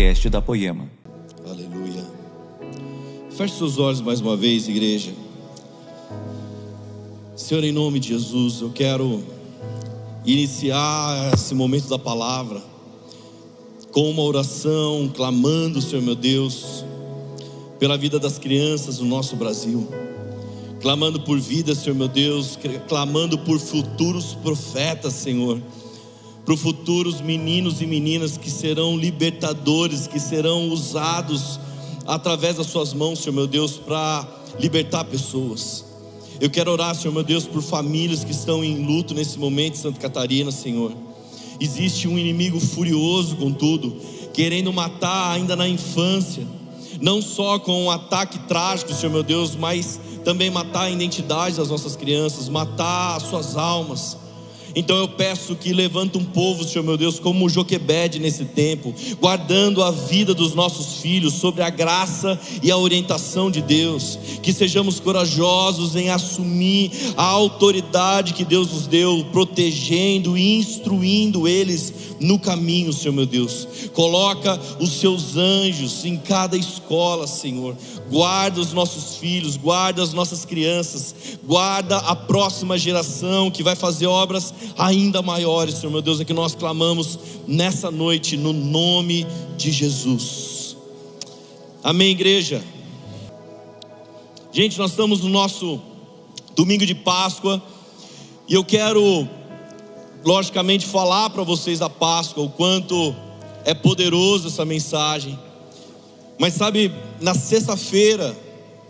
podcast da Poema. Aleluia. Feche seus olhos mais uma vez, igreja. Senhor, em nome de Jesus, eu quero iniciar esse momento da palavra com uma oração, clamando, Senhor meu Deus, pela vida das crianças no nosso Brasil, clamando por vida, Senhor meu Deus, clamando por futuros profetas, Senhor, por futuros meninos e meninas que serão libertadores, que serão usados através das Suas mãos, Senhor meu Deus, para libertar pessoas. Eu quero orar, Senhor meu Deus, por famílias que estão em luto nesse momento em Santa Catarina, Senhor. Existe um inimigo furioso, contudo, querendo matar ainda na infância, não só com um ataque trágico, Senhor meu Deus, mas também matar a identidade das nossas crianças, matar as suas almas. Então eu peço que levanta um povo, Senhor meu Deus, como Joquebede nesse tempo, guardando a vida dos nossos filhos sobre a graça e a orientação de Deus, que sejamos corajosos em assumir a autoridade que Deus nos deu, protegendo e instruindo eles no caminho, Senhor meu Deus. Coloca os seus anjos em cada escola, Senhor. Guarda os nossos filhos, guarda as nossas crianças, guarda a próxima geração que vai fazer obras ainda maiores, Senhor meu Deus, é que nós clamamos nessa noite no nome de Jesus. Amém, igreja. Gente, nós estamos no nosso domingo de Páscoa e eu quero logicamente falar para vocês da Páscoa, o quanto é poderoso essa mensagem. Mas sabe, na sexta-feira,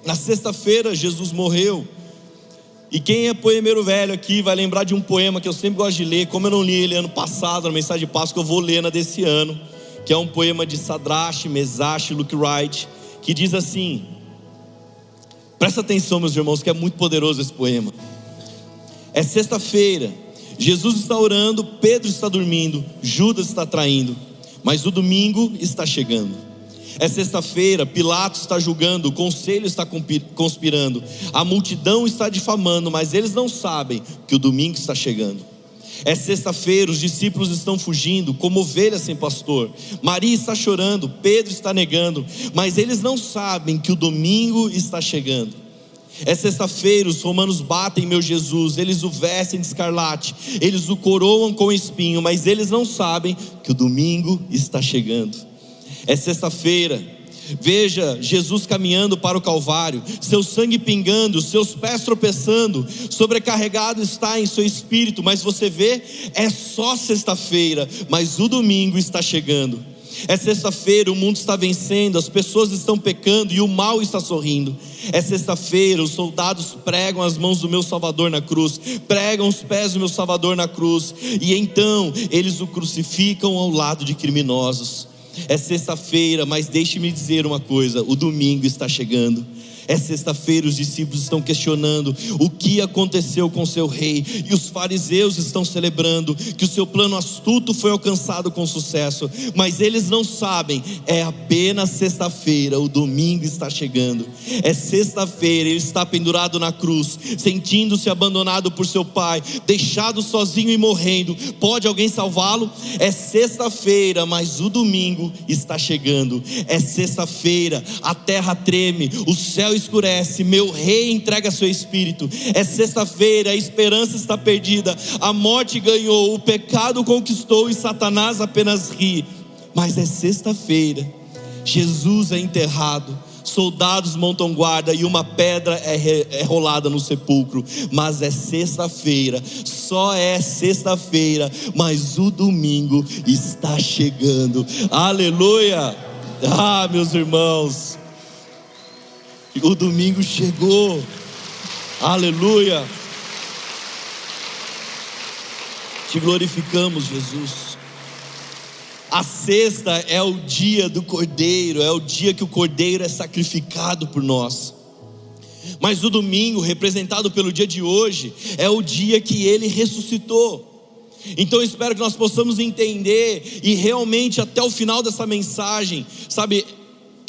na sexta-feira Jesus morreu. E quem é poemeiro velho aqui vai lembrar de um poema que eu sempre gosto de ler, como eu não li ele ano passado, na mensagem de Páscoa, eu vou ler na desse ano, que é um poema de Sadrache, Mesache, Luke Wright, que diz assim: Presta atenção, meus irmãos, que é muito poderoso esse poema. É sexta-feira, Jesus está orando, Pedro está dormindo, Judas está traindo, mas o domingo está chegando. É sexta-feira, Pilatos está julgando, o conselho está conspirando, a multidão está difamando, mas eles não sabem que o domingo está chegando. É sexta-feira, os discípulos estão fugindo, como ovelhas sem pastor. Maria está chorando, Pedro está negando, mas eles não sabem que o domingo está chegando. É sexta-feira, os romanos batem meu Jesus, eles o vestem de escarlate, eles o coroam com espinho, mas eles não sabem que o domingo está chegando é sexta-feira. Veja Jesus caminhando para o Calvário, seu sangue pingando, seus pés tropeçando, sobrecarregado está em seu espírito, mas você vê, é só sexta-feira, mas o domingo está chegando. É sexta-feira, o mundo está vencendo, as pessoas estão pecando e o mal está sorrindo. É sexta-feira, os soldados pregam as mãos do meu Salvador na cruz, pregam os pés do meu Salvador na cruz, e então eles o crucificam ao lado de criminosos. É sexta-feira, mas deixe-me dizer uma coisa: o domingo está chegando. É sexta-feira, os discípulos estão questionando o que aconteceu com seu rei, e os fariseus estão celebrando que o seu plano astuto foi alcançado com sucesso, mas eles não sabem, é apenas sexta-feira, o domingo está chegando. É sexta-feira, ele está pendurado na cruz, sentindo-se abandonado por seu pai, deixado sozinho e morrendo. Pode alguém salvá-lo? É sexta-feira, mas o domingo está chegando. É sexta-feira, a terra treme, o céu escurece, meu rei entrega seu espírito. É sexta-feira, a esperança está perdida, a morte ganhou, o pecado conquistou e Satanás apenas ri. Mas é sexta-feira, Jesus é enterrado soldados montam guarda e uma pedra é, é rolada no sepulcro. Mas é sexta-feira, só é sexta-feira, mas o domingo está chegando. Aleluia! Ah, meus irmãos, o domingo chegou. Aleluia. Te glorificamos, Jesus. A sexta é o dia do cordeiro, é o dia que o cordeiro é sacrificado por nós. Mas o domingo, representado pelo dia de hoje, é o dia que ele ressuscitou. Então espero que nós possamos entender e realmente até o final dessa mensagem, sabe,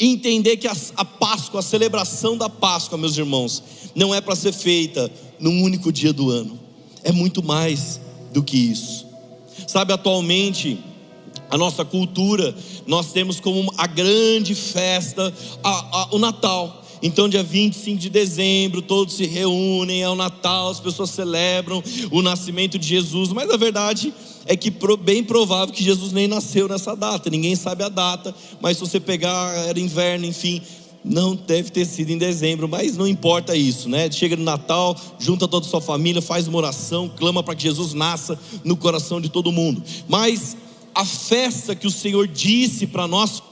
entender que a, a Páscoa, a celebração da Páscoa, meus irmãos, não é para ser feita num único dia do ano, é muito mais do que isso. Sabe, atualmente, a nossa cultura, nós temos como a grande festa a, a, o Natal. Então, dia 25 de dezembro, todos se reúnem, é o Natal, as pessoas celebram o nascimento de Jesus, mas a verdade é que bem provável que Jesus nem nasceu nessa data, ninguém sabe a data, mas se você pegar, era inverno, enfim, não deve ter sido em dezembro, mas não importa isso, né? Chega no Natal, junta toda a sua família, faz uma oração, clama para que Jesus nasça no coração de todo mundo. Mas a festa que o Senhor disse para nós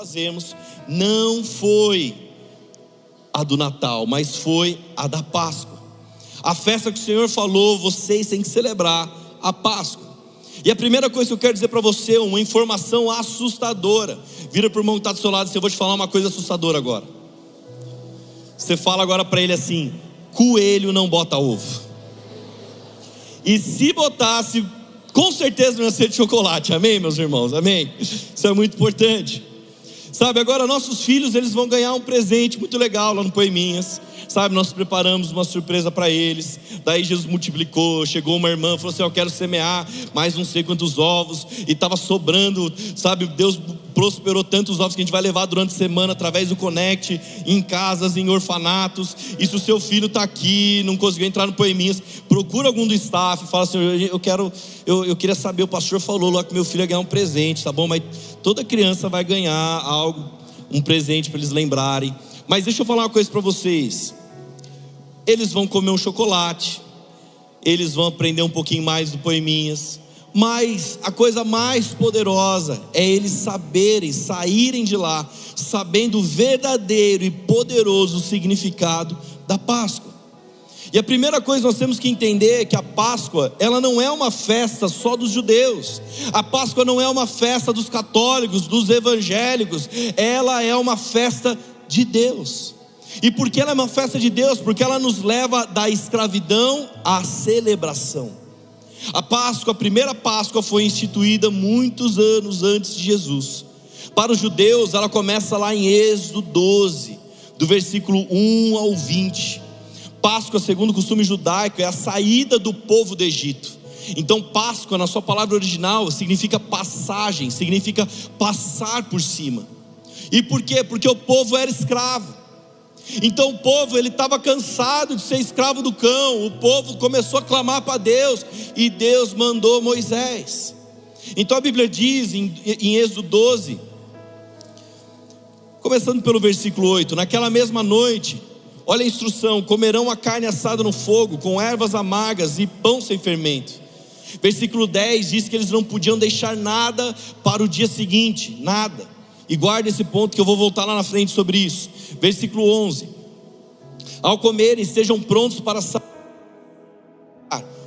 fazemos não foi a do Natal, mas foi a da Páscoa. A festa que o Senhor falou, vocês têm que celebrar a Páscoa. E a primeira coisa que eu quero dizer para você, uma informação assustadora. Vira para o irmão que está do seu lado e eu vou te falar uma coisa assustadora agora. Você fala agora para ele assim: coelho não bota ovo. E se botasse, com certeza não ia ser de chocolate, amém, meus irmãos? Amém? Isso é muito importante. Sabe, agora nossos filhos eles vão ganhar um presente muito legal lá no Poeminhas. Sabe, nós preparamos uma surpresa para eles. Daí Jesus multiplicou, chegou uma irmã, falou assim: "Eu quero semear mais não sei quantos ovos" e estava sobrando, sabe? Deus prosperou tantos ovos que a gente vai levar durante a semana através do Connect, em casas, em orfanatos. E se o seu filho está aqui, não conseguiu entrar no Poeminhas, procura algum do staff, fala assim: "Eu quero, eu, eu queria saber, o pastor falou lá que meu filho ia ganhar um presente, tá bom? Mas toda criança vai ganhar algo, um presente para eles lembrarem. Mas deixa eu falar uma coisa para vocês. Eles vão comer um chocolate, eles vão aprender um pouquinho mais do Poeminhas, mas a coisa mais poderosa é eles saberem, saírem de lá, sabendo o verdadeiro e poderoso significado da Páscoa. E a primeira coisa nós temos que entender é que a Páscoa, ela não é uma festa só dos judeus. A Páscoa não é uma festa dos católicos, dos evangélicos. Ela é uma festa de Deus. E por que ela é uma festa de Deus? Porque ela nos leva da escravidão à celebração. A Páscoa, a primeira Páscoa foi instituída muitos anos antes de Jesus. Para os judeus, ela começa lá em Êxodo 12, do versículo 1 ao 20. Páscoa, segundo o costume judaico, é a saída do povo do Egito. Então, Páscoa, na sua palavra original, significa passagem, significa passar por cima. E por quê? Porque o povo era escravo. Então o povo ele estava cansado de ser escravo do cão. O povo começou a clamar para Deus e Deus mandou Moisés. Então a Bíblia diz em, em Êxodo 12, começando pelo versículo 8: Naquela mesma noite, Olha a instrução: comerão a carne assada no fogo, com ervas amargas e pão sem fermento. Versículo 10 diz que eles não podiam deixar nada para o dia seguinte, nada. E guarda esse ponto que eu vou voltar lá na frente sobre isso. Versículo 11: Ao comerem, estejam prontos para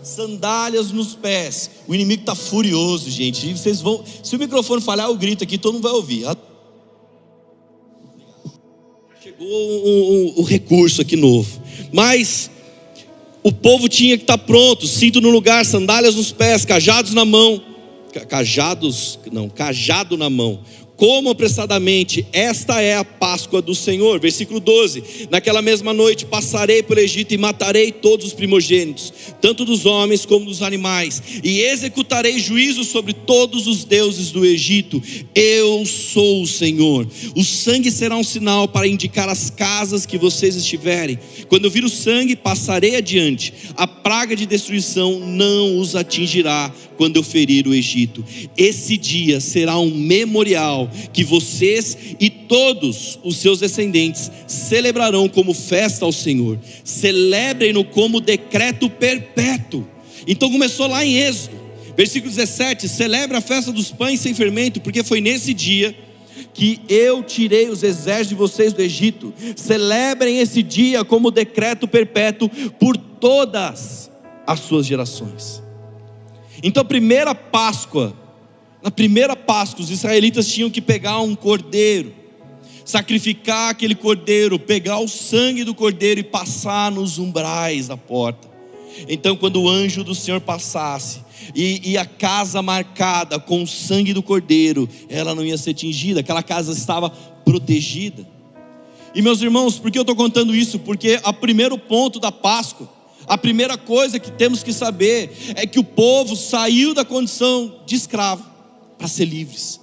sandálias nos pés. O inimigo está furioso, gente. Vocês vão, se o microfone falhar, eu grito aqui, todo mundo vai ouvir chegou o, recurso aqui novo. Mas o povo tinha que estar pronto, cinto no lugar, sandálias nos pés, cajados na mão, cajados, não, cajado na mão, como apressadamente, esta é a Páscoa do Senhor. Versículo 12: Naquela mesma noite passarei pelo Egito e matarei todos os primogênitos, tanto dos homens como dos animais, e executarei juízo sobre todos os deuses do Egito. Eu sou o Senhor. O sangue será um sinal para indicar as casas que vocês estiverem. Quando eu vir o sangue, passarei adiante. A praga de destruição não os atingirá quando eu ferir o Egito. Esse dia será um memorial que vocês e todos os seus descendentes celebrarão como festa ao Senhor. Celebrem-no como decreto perpétuo. Então começou lá em Êxodo, versículo 17: celebra a festa dos pães sem fermento, porque foi nesse dia que eu tirei os exércitos de vocês do Egito. Celebrem esse dia como decreto perpétuo por todas as suas gerações. Então, a primeira Páscoa, na primeira Páscoa, os israelitas tinham que pegar um cordeiro, sacrificar aquele cordeiro, pegar o sangue do cordeiro e passar nos umbrais da porta. Então, quando o anjo do Senhor passasse, e, e, a casa marcada com o sangue do cordeiro, ela não ia ser atingida, aquela casa estava protegida. E meus irmãos, por que eu estou contando isso? Porque o primeiro ponto da Páscoa A primeira coisa que temos que saber é que o povo saiu da condição de escravo para ser livres.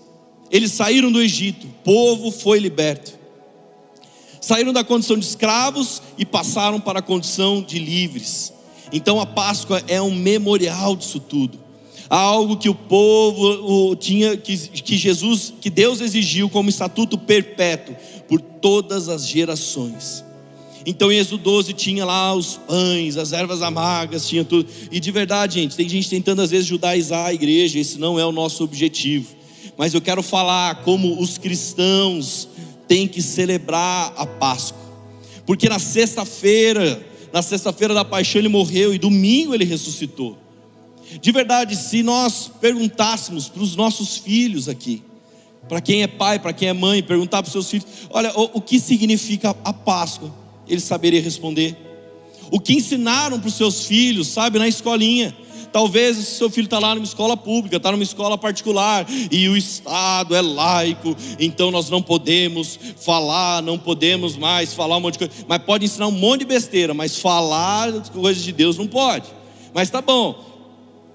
Eles saíram do Egito, o povo foi liberto. Saíram da condição de escravos e passaram para a condição de livres. Então a Páscoa é um memorial disso tudo. Algo que o povo o, tinha, que, que Jesus, que Deus exigiu como estatuto perpétuo por todas as gerações. Então em Êxodo 12 tinha lá os pães, as ervas amargas, tinha tudo. E de verdade, gente, tem gente tentando às vezes judaizar a igreja, esse não é o nosso objetivo. Mas eu quero falar como os cristãos têm que celebrar a Páscoa. Porque na sexta-feira, na sexta-feira da paixão ele morreu e domingo ele ressuscitou. De verdade, se nós perguntássemos para os nossos filhos aqui, para quem é pai, para quem é mãe, perguntar para os seus filhos: olha, o, o que significa a Páscoa? Ele saberia responder. O que ensinaram para os seus filhos, sabe, na escolinha. Talvez o seu filho está lá numa escola pública, está numa escola particular, e o Estado é laico, então nós não podemos falar, não podemos mais falar um monte de coisa. Mas pode ensinar um monte de besteira, mas falar coisas de Deus não pode. Mas tá bom,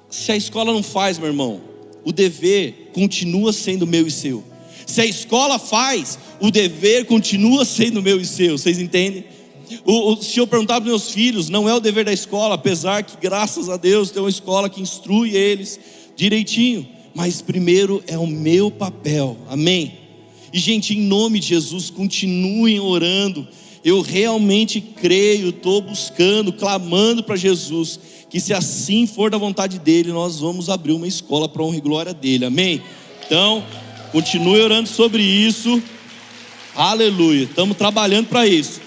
se a escola não faz, meu irmão, o dever continua sendo meu e seu. Se a escola faz, o dever continua sendo meu e seu. Vocês entendem? O, o, se eu perguntar para meus filhos, não é o dever da escola, apesar que, graças a Deus, tem uma escola que instrui eles direitinho. Mas primeiro é o meu papel, amém? E, gente, em nome de Jesus, continuem orando. Eu realmente creio, estou buscando, clamando para Jesus que se assim for da vontade dele, nós vamos abrir uma escola para honra e glória dele, amém? Então, continue orando sobre isso, aleluia, estamos trabalhando para isso.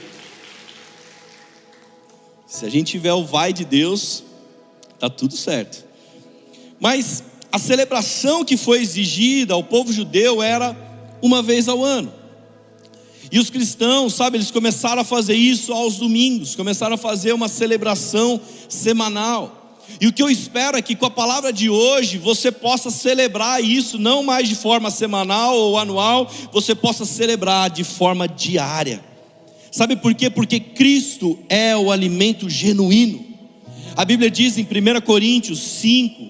Se a gente tiver o vai de Deus, tá tudo certo. Mas a celebração que foi exigida ao povo judeu era uma vez ao ano. E os cristãos, sabe, eles começaram a fazer isso aos domingos, começaram a fazer uma celebração semanal. E o que eu espero é que com a palavra de hoje você possa celebrar isso, não mais de forma semanal ou anual, você possa celebrar de forma diária. Sabe por quê? Porque Cristo é o alimento genuíno. A Bíblia diz em 1 Coríntios 5,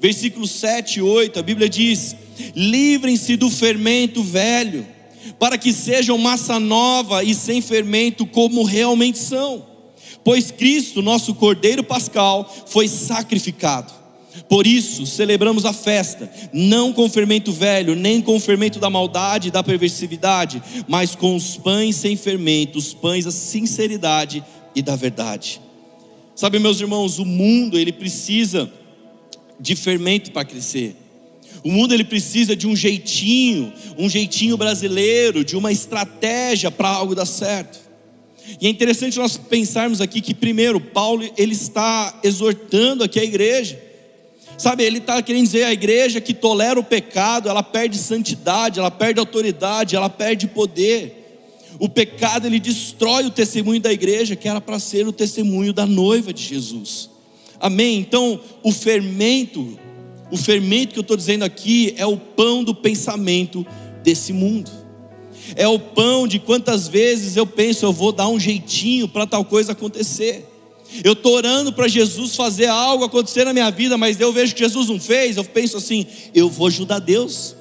versículos 7 e 8, a Bíblia diz: livrem-se do fermento velho para que sejam massa nova e sem fermento, como realmente são. Pois Cristo, nosso Cordeiro Pascal, foi sacrificado. Por isso, celebramos a festa, não com fermento velho, nem com fermento da maldade e da perversividade, mas com os pães sem fermento, os pães da sinceridade e da verdade. Sabe, meus irmãos, o mundo ele precisa de fermento para crescer. O mundo ele precisa de um jeitinho, um jeitinho brasileiro, de uma estratégia para algo dar certo. E é interessante nós pensarmos aqui que primeiro Paulo ele está exortando aqui a igreja. Sabe, ele está querendo dizer a igreja que tolera o pecado, ela perde santidade, ela perde autoridade, ela perde poder. O pecado ele destrói o testemunho da igreja, que era para ser o testemunho da noiva de Jesus. Amém? Então, o fermento o fermento que eu estou dizendo aqui é o pão do pensamento desse mundo. É o pão de quantas vezes eu penso, eu vou dar um jeitinho para tal coisa acontecer. Eu estou orando para Jesus fazer algo acontecer na minha vida, mas eu vejo que Jesus não fez, eu penso assim, eu vou ajudar Deus.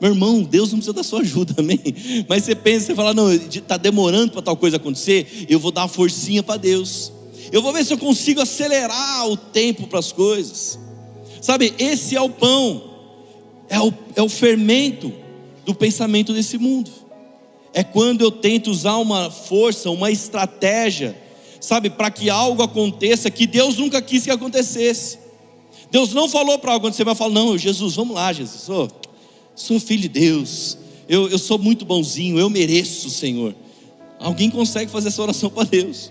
Meu irmão, Deus não precisa da sua ajuda, amém? Mas você pensa, você fala, não, está demorando para tal coisa acontecer, eu vou dar uma forcinha para Deus. Eu vou ver se eu consigo acelerar o tempo para as coisas. Sabe, esse é o pão, é o, é o fermento do pensamento desse mundo. É quando eu tento usar uma força, uma estratégia, sabe, para que algo aconteça que Deus nunca quis que acontecesse. Deus não falou para algo acontecer, mas falou: Não, Jesus, vamos lá, Jesus, sou, filho de Deus, eu, eu sou muito bonzinho, eu mereço, Senhor. Alguém consegue fazer essa oração para Deus?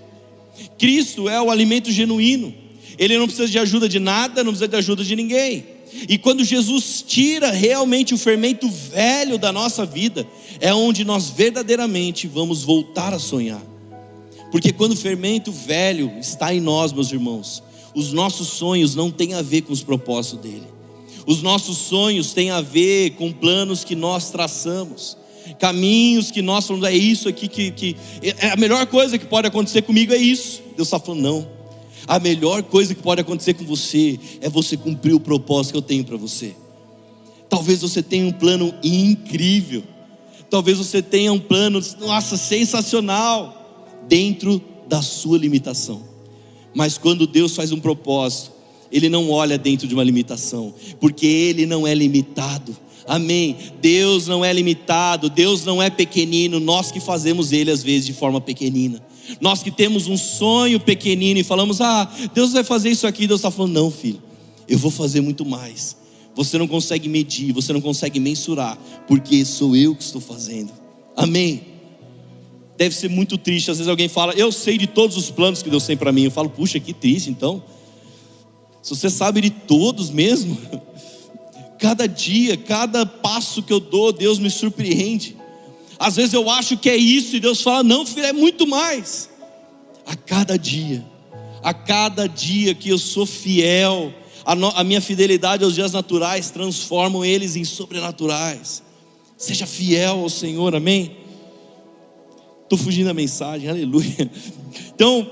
Cristo é o alimento genuíno. Ele não precisa de ajuda de nada, não precisa de ajuda de ninguém. E quando Jesus tira realmente o fermento velho da nossa vida, é onde nós verdadeiramente vamos voltar a sonhar. Porque quando o fermento velho está em nós, meus irmãos, os nossos sonhos não têm a ver com os propósitos dele. Os nossos sonhos têm a ver com planos que nós traçamos, caminhos que nós falamos, é isso aqui que, que é a melhor coisa que pode acontecer comigo é isso. Deus está falando, não A melhor coisa que pode acontecer com você é você cumprir o propósito que eu tenho para você. Talvez você tenha um plano incrível. Talvez você tenha um plano, nossa, sensacional, dentro da sua limitação. Mas quando Deus faz um propósito, Ele não olha dentro de uma limitação, porque Ele não é limitado. Amém. Deus não é limitado, Deus não é pequenino, nós que fazemos Ele às vezes de forma pequenina. Nós que temos um sonho pequenino e falamos, ah, Deus vai fazer isso aqui, Deus está falando, não, filho, eu vou fazer muito mais. Você não consegue medir, você não consegue mensurar, porque sou eu que estou fazendo. Amém. Deve ser muito triste. Às vezes alguém fala, eu sei de todos os planos que Deus tem para mim. Eu falo, puxa, que triste então. Se você sabe de todos mesmo, cada dia, cada passo que eu dou, Deus me surpreende. Às vezes eu acho que é isso e Deus fala: não, filho, é muito mais. A cada dia, a cada dia que eu sou fiel, a, no, a minha fidelidade aos dias naturais transformam eles em sobrenaturais. Seja fiel ao Senhor, amém? Estou fugindo da mensagem, aleluia. Então,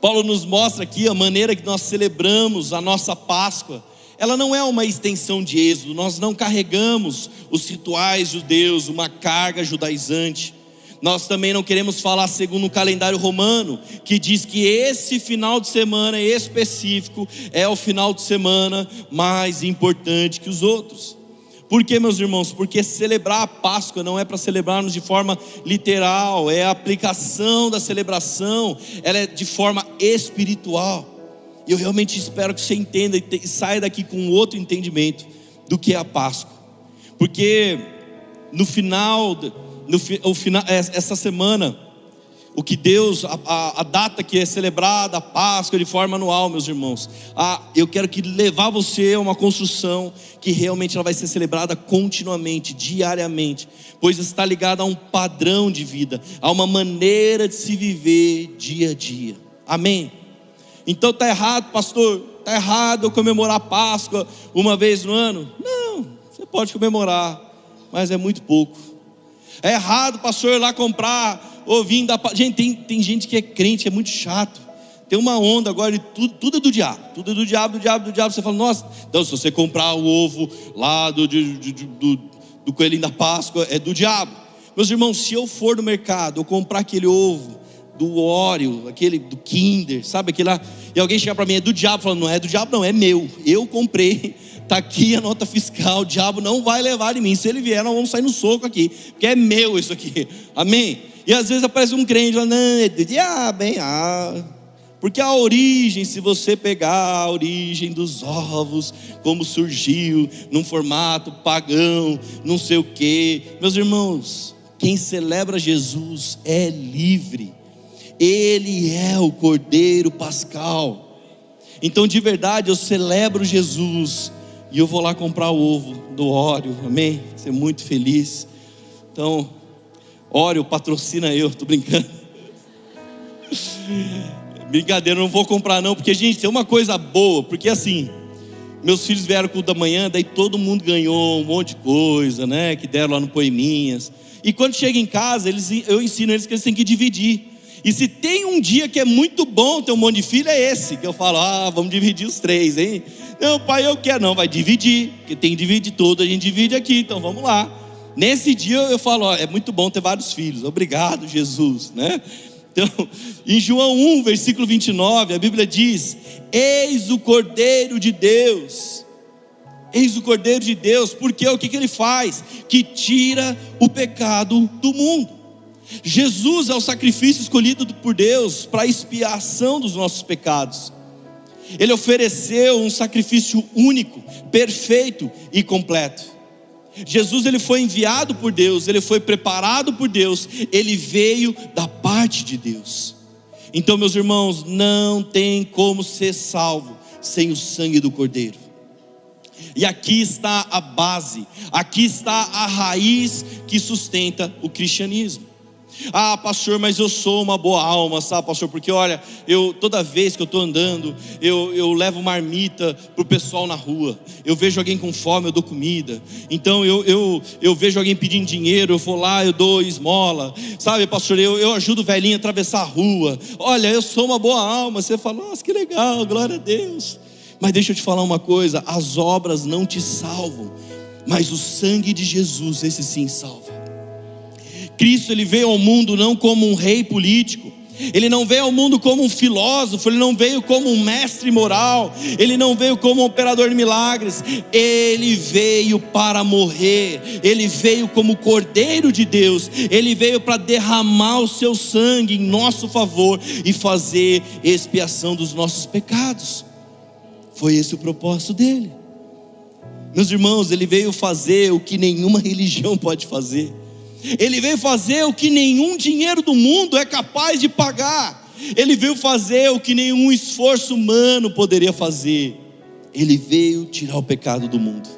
Paulo nos mostra aqui a maneira que nós celebramos a nossa Páscoa ela não é uma extensão de êxodo, nós não carregamos os rituais judeus, uma carga judaizante. Nós também não queremos falar segundo o calendário romano, que diz que esse final de semana específico é o final de semana mais importante que os outros. Por que, meus irmãos? Porque celebrar a Páscoa não é para celebrarmos de forma literal, é a aplicação da celebração, ela é de forma espiritual. Eu realmente espero que você entenda e saia daqui com outro entendimento do que é a Páscoa. Porque no final, no, o final essa semana, o que Deus, a, a, a, data que é celebrada, a Páscoa de forma anual, meus irmãos. Ah, eu quero que levar você a uma construção que realmente ela vai ser celebrada continuamente, diariamente, pois está ligada a um padrão de vida, a uma maneira de se viver dia a dia. Amém. Então está errado, pastor, está errado eu comemorar a Páscoa uma vez no ano? Não, você pode comemorar, mas é muito pouco. É errado, pastor, ir lá comprar ovinho da Gente, tem, tem gente que é crente, é muito chato. Tem uma onda agora de tudo, tudo é do diabo, tudo é do diabo, do diabo, do diabo. Você fala, nossa, então se você comprar o ovo lá do, do, do, do coelhinho da Páscoa, é do diabo. Meus irmãos, se eu for no mercado, eu comprar aquele ovo do Oreo, aquele do Kinder, sabe aquele lá, e alguém chegar para mim, é do diabo, falando, não é do diabo, não, é meu, eu comprei, está aqui a nota fiscal, o diabo não vai levar de mim, se ele vier, nós vamos sair no soco aqui, porque é meu isso aqui, amém? E às vezes aparece um crente, falando, não, é do diabo, hein, ah, porque a origem, se você pegar a origem dos ovos, como surgiu, num formato pagão, não sei o que, meus irmãos, quem celebra Jesus é livre. Ele é o Cordeiro Pascal. Então, de verdade, eu celebro Jesus e eu vou lá comprar o ovo do óleo, amém? Ser muito feliz. Então, óleo patrocina eu, tô brincando. Brincadeira, não vou comprar não, porque gente, tem uma coisa boa, porque assim, meus filhos vieram com o da manhã, daí todo mundo ganhou um monte de coisa, né? Que deram lá no Poeminhas. E quando chega em casa, eles, eu ensino eles que eles têm que dividir. E se tem um dia que é muito bom ter um monte de filho, é esse, que eu falo, ah, vamos dividir os três, hein? Não, pai, eu quero, não, vai dividir, porque tem que dividir todo, a gente divide aqui, então vamos lá. Nesse dia eu falo, ó, é muito bom ter vários filhos, obrigado, Jesus, né? Então, em João 1, versículo 29, a Bíblia diz: Eis o Cordeiro de Deus. Eis o Cordeiro de Deus, porque o que, que ele faz? Que tira o pecado do mundo. Jesus é o sacrifício escolhido por Deus para a expiação dos nossos pecados. Ele ofereceu um sacrifício único, perfeito e completo. Jesus ele foi enviado por Deus, ele foi preparado por Deus, ele veio da parte de Deus. Então, meus irmãos, não tem como ser salvo sem o sangue do Cordeiro. E aqui está a base, aqui está a raiz que sustenta o cristianismo. Ah, pastor, mas eu sou uma boa alma, sabe, pastor? Porque olha, eu toda vez que eu estou andando, eu, eu levo marmita para o pessoal na rua. Eu vejo alguém com fome, eu dou comida. Então eu, eu, eu vejo alguém pedindo dinheiro, eu vou lá, eu dou esmola. Sabe, pastor, eu, eu ajudo o velhinho a atravessar a rua. Olha, eu sou uma boa alma. Você fala, nossa, que legal, glória a Deus. Mas deixa eu te falar uma coisa: as obras não te salvam, mas o sangue de Jesus, esse sim salva. Cristo ele veio ao mundo não como um rei político, ele não veio ao mundo como um filósofo, ele não veio como um mestre moral, ele não veio como um operador de milagres, ele veio para morrer, ele veio como Cordeiro de Deus, ele veio para derramar o seu sangue em nosso favor e fazer expiação dos nossos pecados. Foi esse o propósito dele. Meus irmãos, ele veio fazer o que nenhuma religião pode fazer. Ele veio fazer o que nenhum dinheiro do mundo é capaz de pagar. Ele veio fazer o que nenhum esforço humano poderia fazer. Ele veio tirar o pecado do mundo.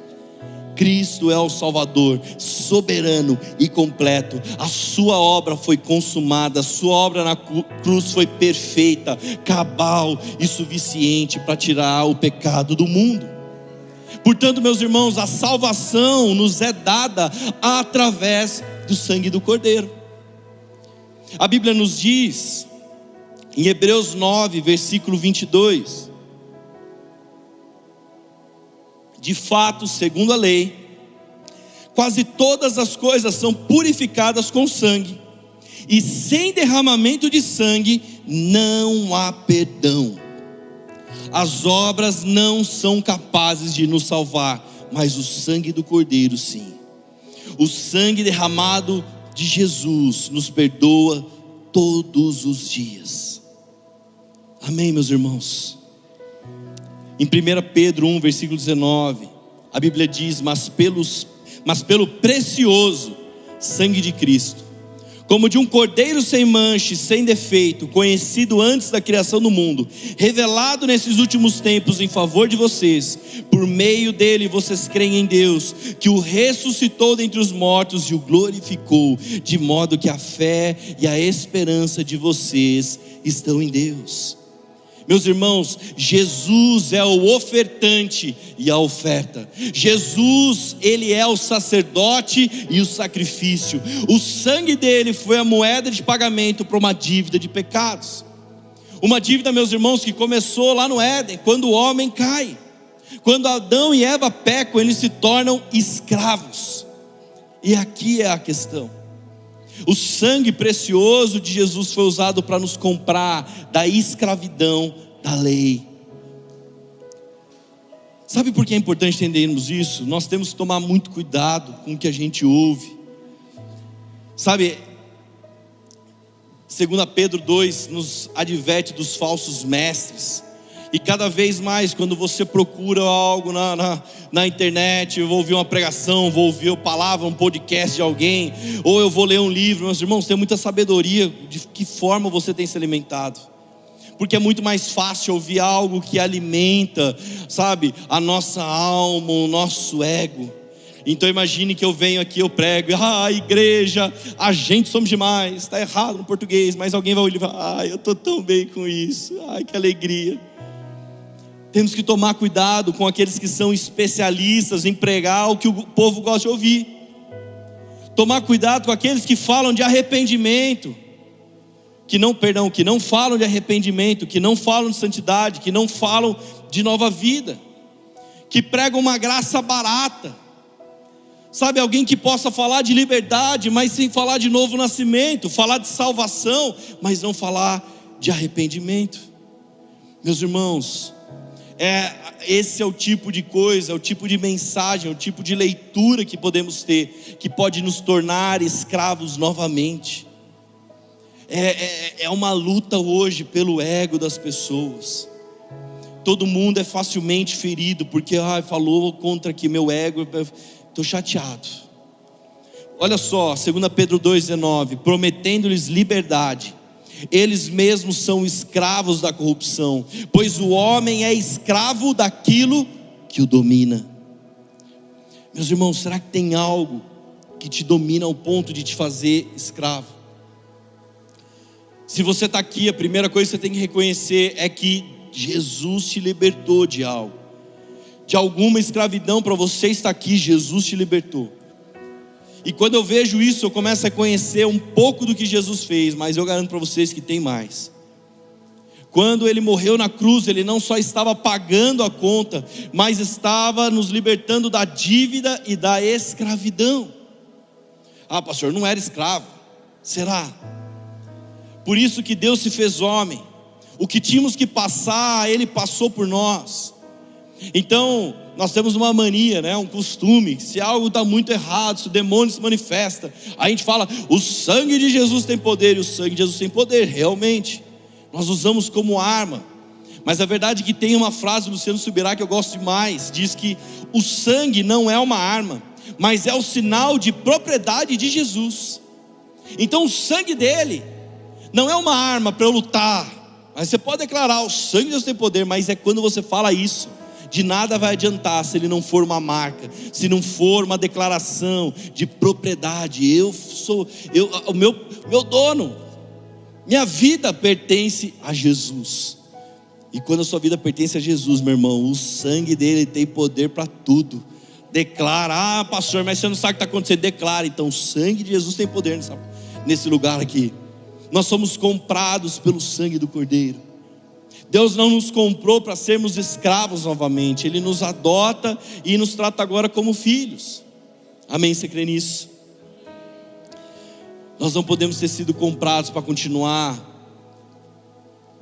Cristo é o Salvador, soberano e completo. A sua obra foi consumada, a sua obra na cruz foi perfeita, cabal e suficiente para tirar o pecado do mundo. Portanto, meus irmãos, a salvação nos é dada através do sangue do Cordeiro. A Bíblia nos diz, em Hebreus 9, versículo 22, de fato, segundo a lei, quase todas as coisas são purificadas com sangue, e sem derramamento de sangue não há perdão. As obras não são capazes de nos salvar, mas o sangue do Cordeiro sim. O sangue derramado de Jesus nos perdoa todos os dias. Amém, meus irmãos. Em 1 Pedro 1, versículo 19, a Bíblia diz: Mas, pelos, mas pelo precioso sangue de Cristo, como de um cordeiro sem mancha, sem defeito, conhecido antes da criação do mundo, revelado nesses últimos tempos em favor de vocês, por meio dele vocês creem em Deus, que o ressuscitou dentre os mortos e o glorificou, de modo que a fé e a esperança de vocês estão em Deus. Meus irmãos, Jesus é o ofertante e a oferta. Jesus, ele é o sacerdote e o sacrifício. O sangue dele foi a moeda de pagamento para uma dívida de pecados. Uma dívida, meus irmãos, que começou lá no Éden, quando o homem cai. Quando Adão e Eva pecam, eles se tornam escravos. E aqui é a questão. O sangue precioso de Jesus foi usado para nos comprar da escravidão da lei. Sabe por que é importante entendermos isso? Nós temos que tomar muito cuidado com o que a gente ouve. Sabe, 2 Pedro 2 nos adverte dos falsos mestres. E cada vez mais, quando você procura algo na, na, na, internet, eu vou ouvir uma pregação, vou ouvir uma palavra, um podcast de alguém, ou eu vou ler um livro, meus irmãos, tem muita sabedoria de que forma você tem se alimentado. Porque é muito mais fácil ouvir algo que alimenta, sabe, a nossa alma, o nosso ego. Então imagine que eu venho aqui, eu prego, ah, igreja, a gente somos demais, está errado no português, mas alguém vai olhar ah, eu estou tão bem com isso, ai que alegria. Temos que tomar cuidado com aqueles que são especialistas em pregar o que o povo gosta de ouvir. Tomar cuidado com aqueles que falam de arrependimento, que não, perdão, que não falam de arrependimento, que não falam de santidade, que não falam de nova vida, que pregam uma graça barata. Sabe, alguém que possa falar de liberdade, mas sem falar de novo nascimento, falar de salvação, mas não falar de arrependimento. Meus irmãos, é, esse é o tipo de coisa, é o tipo de mensagem, é o tipo de leitura que podemos ter, que pode nos tornar escravos novamente. É, é, é uma luta hoje pelo ego das pessoas. Todo mundo é facilmente ferido porque ah, falou contra que meu ego, estou chateado. Olha só, 2 Pedro 2,19: prometendo-lhes liberdade eles mesmos são escravos da corrupção, pois o homem é escravo daquilo que o domina. Meus irmãos, será que tem algo que te domina ao ponto de te fazer escravo? Se você está aqui, a primeira coisa que você tem que reconhecer é que Jesus te libertou de algo, de alguma escravidão para você estar aqui, Jesus te libertou. E quando eu vejo isso, eu começo a conhecer um pouco do que Jesus fez, mas eu garanto para vocês que tem mais. Quando ele morreu na cruz, ele não só estava pagando a conta, mas estava nos libertando da dívida e da escravidão. Ah, pastor, não era escravo. Será? Por isso que Deus se fez homem. O que tínhamos que passar, ele passou por nós. Então, nós temos uma mania, né, um costume, se algo está muito errado, se o demônio se manifesta, a gente fala, o sangue de Jesus tem poder, e o sangue de Jesus tem poder, realmente, nós usamos como arma, mas a verdade é que tem uma frase do Luciano Subirá que eu gosto demais, diz que o sangue não é uma arma, mas é o sinal de propriedade de Jesus, então o sangue dele não é uma arma para eu lutar, mas você pode declarar, o sangue de Deus tem poder, mas é quando você fala isso, de nada vai adiantar se ele não for uma marca, se não for uma declaração de propriedade. Eu sou, eu, o meu, meu dono, minha vida pertence a Jesus. E quando a sua vida pertence a Jesus, meu irmão, o sangue dele tem poder para tudo. Declara, ah, pastor, mas você não sabe o que está acontecendo. Declara, então o sangue de Jesus tem poder nesse lugar aqui. Nós somos comprados pelo sangue do Cordeiro. Deus não nos comprou para sermos escravos novamente, Ele nos adota e nos trata agora como filhos. Amém? Você crê nisso? Nós não podemos ter sido comprados para continuar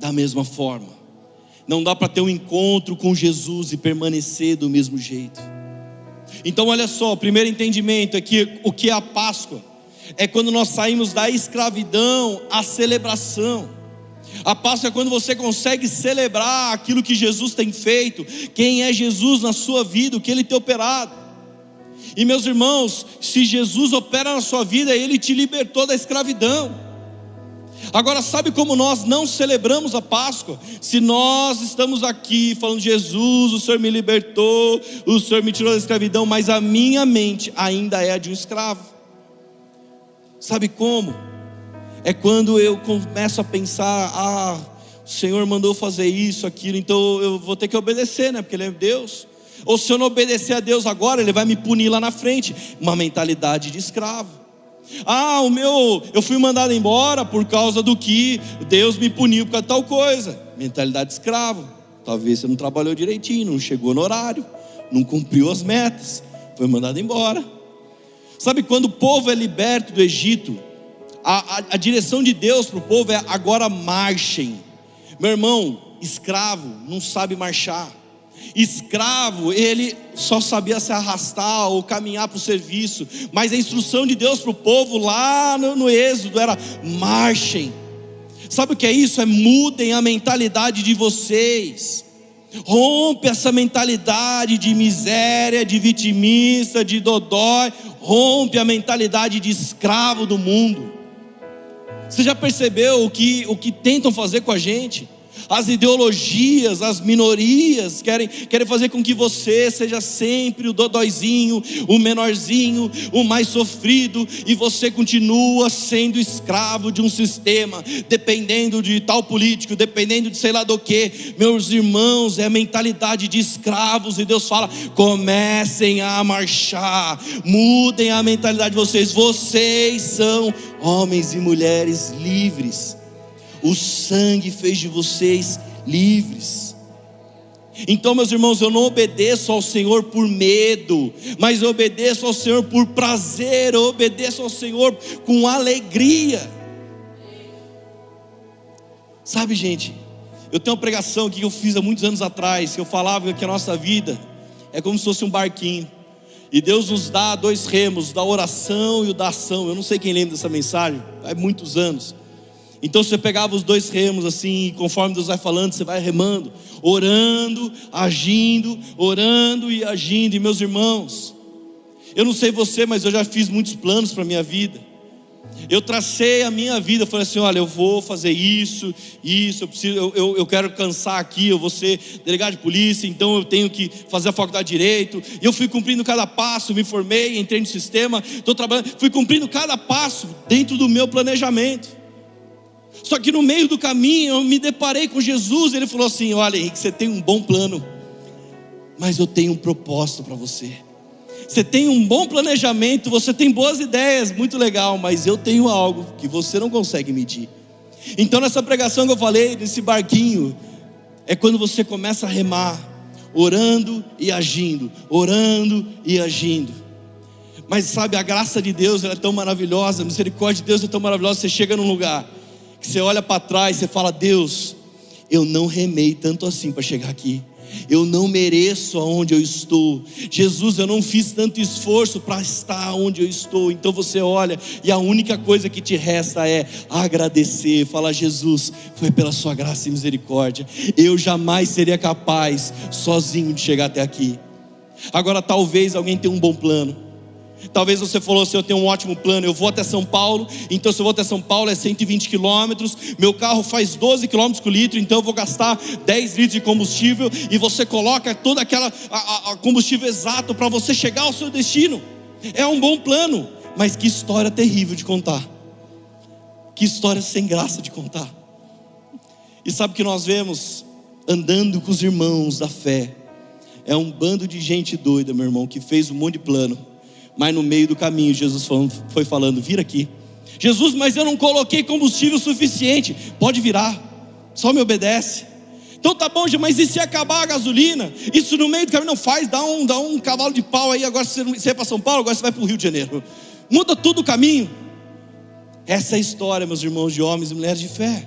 da mesma forma. Não dá para ter um encontro com Jesus e permanecer do mesmo jeito. Então, olha só, o primeiro entendimento é que o que é a Páscoa é quando nós saímos da escravidão à celebração. A Páscoa é quando você consegue celebrar aquilo que Jesus tem feito, quem é Jesus na sua vida, o que ele tem operado. E meus irmãos, se Jesus opera na sua vida, ele te libertou da escravidão. Agora, sabe como nós não celebramos a Páscoa? Se nós estamos aqui falando, Jesus, o Senhor me libertou, o Senhor me tirou da escravidão, mas a minha mente ainda é a de um escravo. Sabe como? É quando eu começo a pensar: ah, o Senhor mandou fazer isso, aquilo, então eu vou ter que obedecer, né? Porque Ele é Deus. Ou se eu não obedecer a Deus agora, Ele vai me punir lá na frente. Uma mentalidade de escravo. Ah, o meu, eu fui mandado embora por causa do que Deus me puniu por causa de tal coisa. Mentalidade de escravo. Talvez você não trabalhou direitinho, não chegou no horário, não cumpriu as metas, foi mandado embora. Sabe quando o povo é liberto do Egito, a, a, direção de Deus para o povo é agora marchem. Meu irmão, escravo não sabe marchar. Escravo, ele só sabia se arrastar ou caminhar para o serviço, mas a instrução de Deus para o povo lá no, no Êxodo era: marchem. Sabe o que é isso? É mudem a mentalidade de vocês. Rompe essa mentalidade de miséria, de vitimista, de dodói. Rompe a mentalidade de escravo do mundo. Você já percebeu o que, o que tentam fazer com a gente? As ideologias, as minorias querem, querem fazer com que você seja sempre o dodóizinho, o menorzinho, o mais sofrido, e você continua sendo escravo de um sistema, dependendo de tal político, dependendo de sei lá do que. Meus irmãos, é a mentalidade de escravos, e Deus fala: comecem a marchar, mudem a mentalidade de vocês, vocês são homens e mulheres livres. O sangue fez de vocês livres. Então, meus irmãos, eu não obedeço ao Senhor por medo, mas eu obedeço ao Senhor por prazer, eu obedeço ao Senhor com alegria. Sabe, gente, eu tenho uma pregação que eu fiz há muitos anos atrás, que eu falava que a nossa vida é como se fosse um barquinho. E Deus nos dá dois remos, da oração e o da ação. Eu não sei quem lembra dessa mensagem, há muitos anos. Então você pegava os dois remos assim, e conforme Deus vai falando, você vai remando, orando, agindo, orando e agindo. E meus irmãos, eu não sei você, mas eu já fiz muitos planos para a minha vida. Eu tracei a minha vida, falei assim: olha, eu vou fazer isso, isso, eu, preciso, eu, eu, eu quero cansar aqui, eu vou ser delegado de polícia, então eu tenho que fazer a faculdade de direito. E eu fui cumprindo cada passo, me formei, entrei no sistema, estou trabalhando, fui cumprindo cada passo dentro do meu planejamento. Só que no meio do caminho eu me deparei com Jesus, ele falou assim: Olha, Henrique, você tem um bom plano, mas eu tenho um propósito para você. Você tem um bom planejamento, você tem boas ideias, muito legal, mas eu tenho algo que você não consegue medir. Então, nessa pregação que eu falei, nesse barquinho, é quando você começa a remar, orando e agindo, orando e agindo. Mas sabe, a graça de Deus é tão maravilhosa, a misericórdia de Deus é tão maravilhosa. Você chega num lugar que você olha para trás e você fala: Deus, eu não remei tanto assim para chegar aqui. Eu não mereço aonde eu estou. Jesus, eu não fiz tanto esforço para estar onde eu estou. Então você olha e a única coisa que te resta é agradecer. Fala, Jesus, foi pela sua graça e misericórdia. Eu jamais seria capaz sozinho de chegar até aqui. Agora, talvez alguém tenha um bom plano Talvez você falou assim: eu tenho um ótimo plano, eu vou até São Paulo, então se eu vou até São Paulo é 120 quilômetros, meu carro faz 12 quilômetros por litro, então eu vou gastar 10 litros de combustível, e você coloca toda aquela a, a combustível exato para você chegar ao seu destino. É um bom plano, mas que história terrível de contar, que história sem graça de contar. E sabe o que nós vemos andando com os irmãos da fé? É um bando de gente doida, meu irmão, que fez um monte de plano mas no meio do caminho, Jesus foi falando: vira aqui. Jesus, mas eu não coloquei combustível suficiente. Pode virar, só me obedece. Então tá bom, mas e se acabar a gasolina? Isso no meio do caminho não faz, dá um, dá um cavalo de pau aí. Agora você, vai para São Paulo, agora você vai para o Rio de Janeiro. Muda tudo o caminho. Essa é a história, meus irmãos, de homens e mulheres de fé.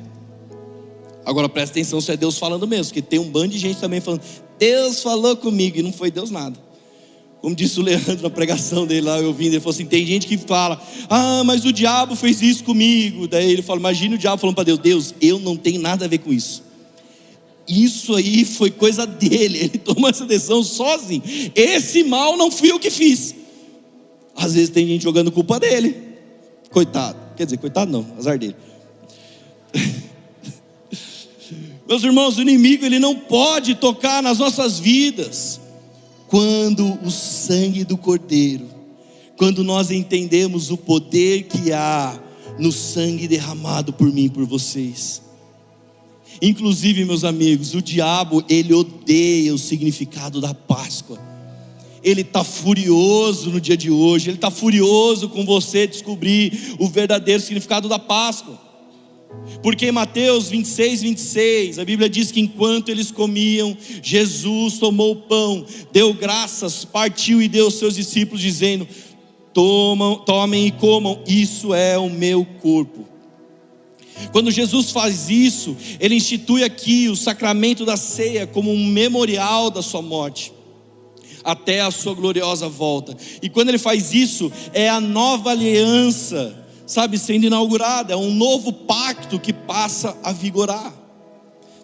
Agora presta atenção se é Deus falando mesmo, porque tem um bando de gente também falando, Deus falou comigo, e não foi Deus nada. Como disse o Leandro na pregação dele lá, eu vindo, ele falou assim: tem gente que fala, ah, mas o diabo fez isso comigo. Daí ele fala: imagine o diabo falando para Deus: Deus, eu não tenho nada a ver com isso. Isso aí foi coisa dele, ele tomou essa decisão sozinho. Esse mal não fui eu que fiz. Às vezes tem gente jogando culpa dele, coitado. Quer dizer, coitado não, azar dele. Meus irmãos, o inimigo ele não pode tocar nas nossas vidas quando o sangue do Cordeiro, quando nós entendemos o poder que há no sangue derramado por mim e por vocês. Inclusive, meus amigos, o diabo, ele odeia o significado da Páscoa. Ele está furioso no dia de hoje, ele está furioso com você descobrir o verdadeiro significado da Páscoa. Porque em Mateus 26, 26, a Bíblia diz que enquanto eles comiam, Jesus tomou o pão, deu graças, partiu e deu aos seus discípulos, dizendo: Tomam, tomem e comam, isso é o meu corpo. Quando Jesus faz isso, ele institui aqui o sacramento da ceia como um memorial da sua morte, até a sua gloriosa volta. E quando ele faz isso, é a nova aliança sabe, sendo inaugurada, é um novo pacto que passa a vigorar.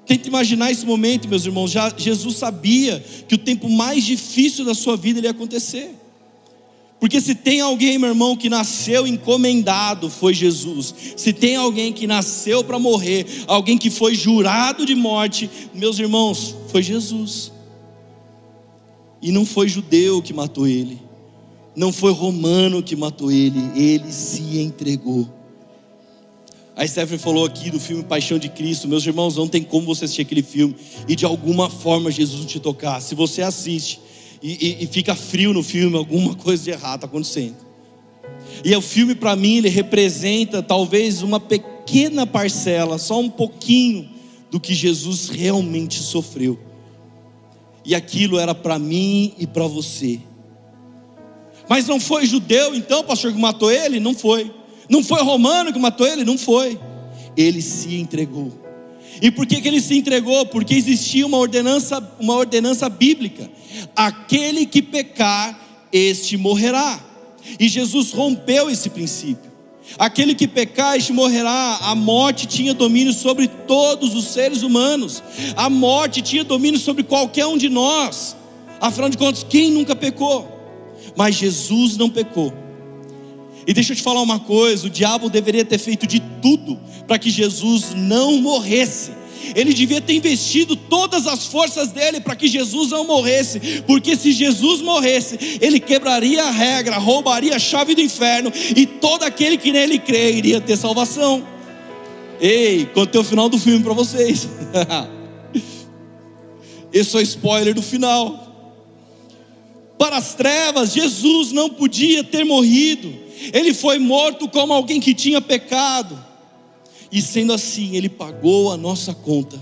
Tente imaginar esse momento, meus irmãos. Já Jesus sabia que o tempo mais difícil da sua vida ia acontecer. Porque se tem alguém, meu irmão, que nasceu encomendado, foi Jesus. Se tem alguém que nasceu para morrer, alguém que foi jurado de morte, meus irmãos, foi Jesus. E não foi judeu que matou ele. Não foi romano que matou ele, ele se entregou. A Stephanie falou aqui do filme Paixão de Cristo. Meus irmãos, não tem como você assistir aquele filme e de alguma forma Jesus te tocar. Se você assiste e, e, e fica frio no filme, alguma coisa de errado está acontecendo. E o filme, para mim, ele representa talvez uma pequena parcela, só um pouquinho do que Jesus realmente sofreu. E aquilo era para mim e para você. Mas não foi judeu então, pastor, que matou ele? Não foi. Não foi romano que matou ele? Não foi. Ele se entregou. E por que, que ele se entregou? Porque existia uma ordenança, uma ordenança bíblica. Aquele que pecar, este morrerá. E Jesus rompeu esse princípio. Aquele que pecar, este morrerá. A morte tinha domínio sobre todos os seres humanos. A morte tinha domínio sobre qualquer um de nós. Afinal de contas, quem nunca pecou? Mas Jesus não pecou. E deixa eu te falar uma coisa: o diabo deveria ter feito de tudo para que Jesus não morresse. Ele devia ter investido todas as forças dele para que Jesus não morresse, porque se Jesus morresse, ele quebraria a regra, roubaria a chave do inferno, e todo aquele que nele crê iria ter salvação. Ei, contei o final do filme para vocês. Esse é o spoiler do final. Para as trevas, Jesus não podia ter morrido. Ele foi morto como alguém que tinha pecado. E sendo assim, ele pagou a nossa conta.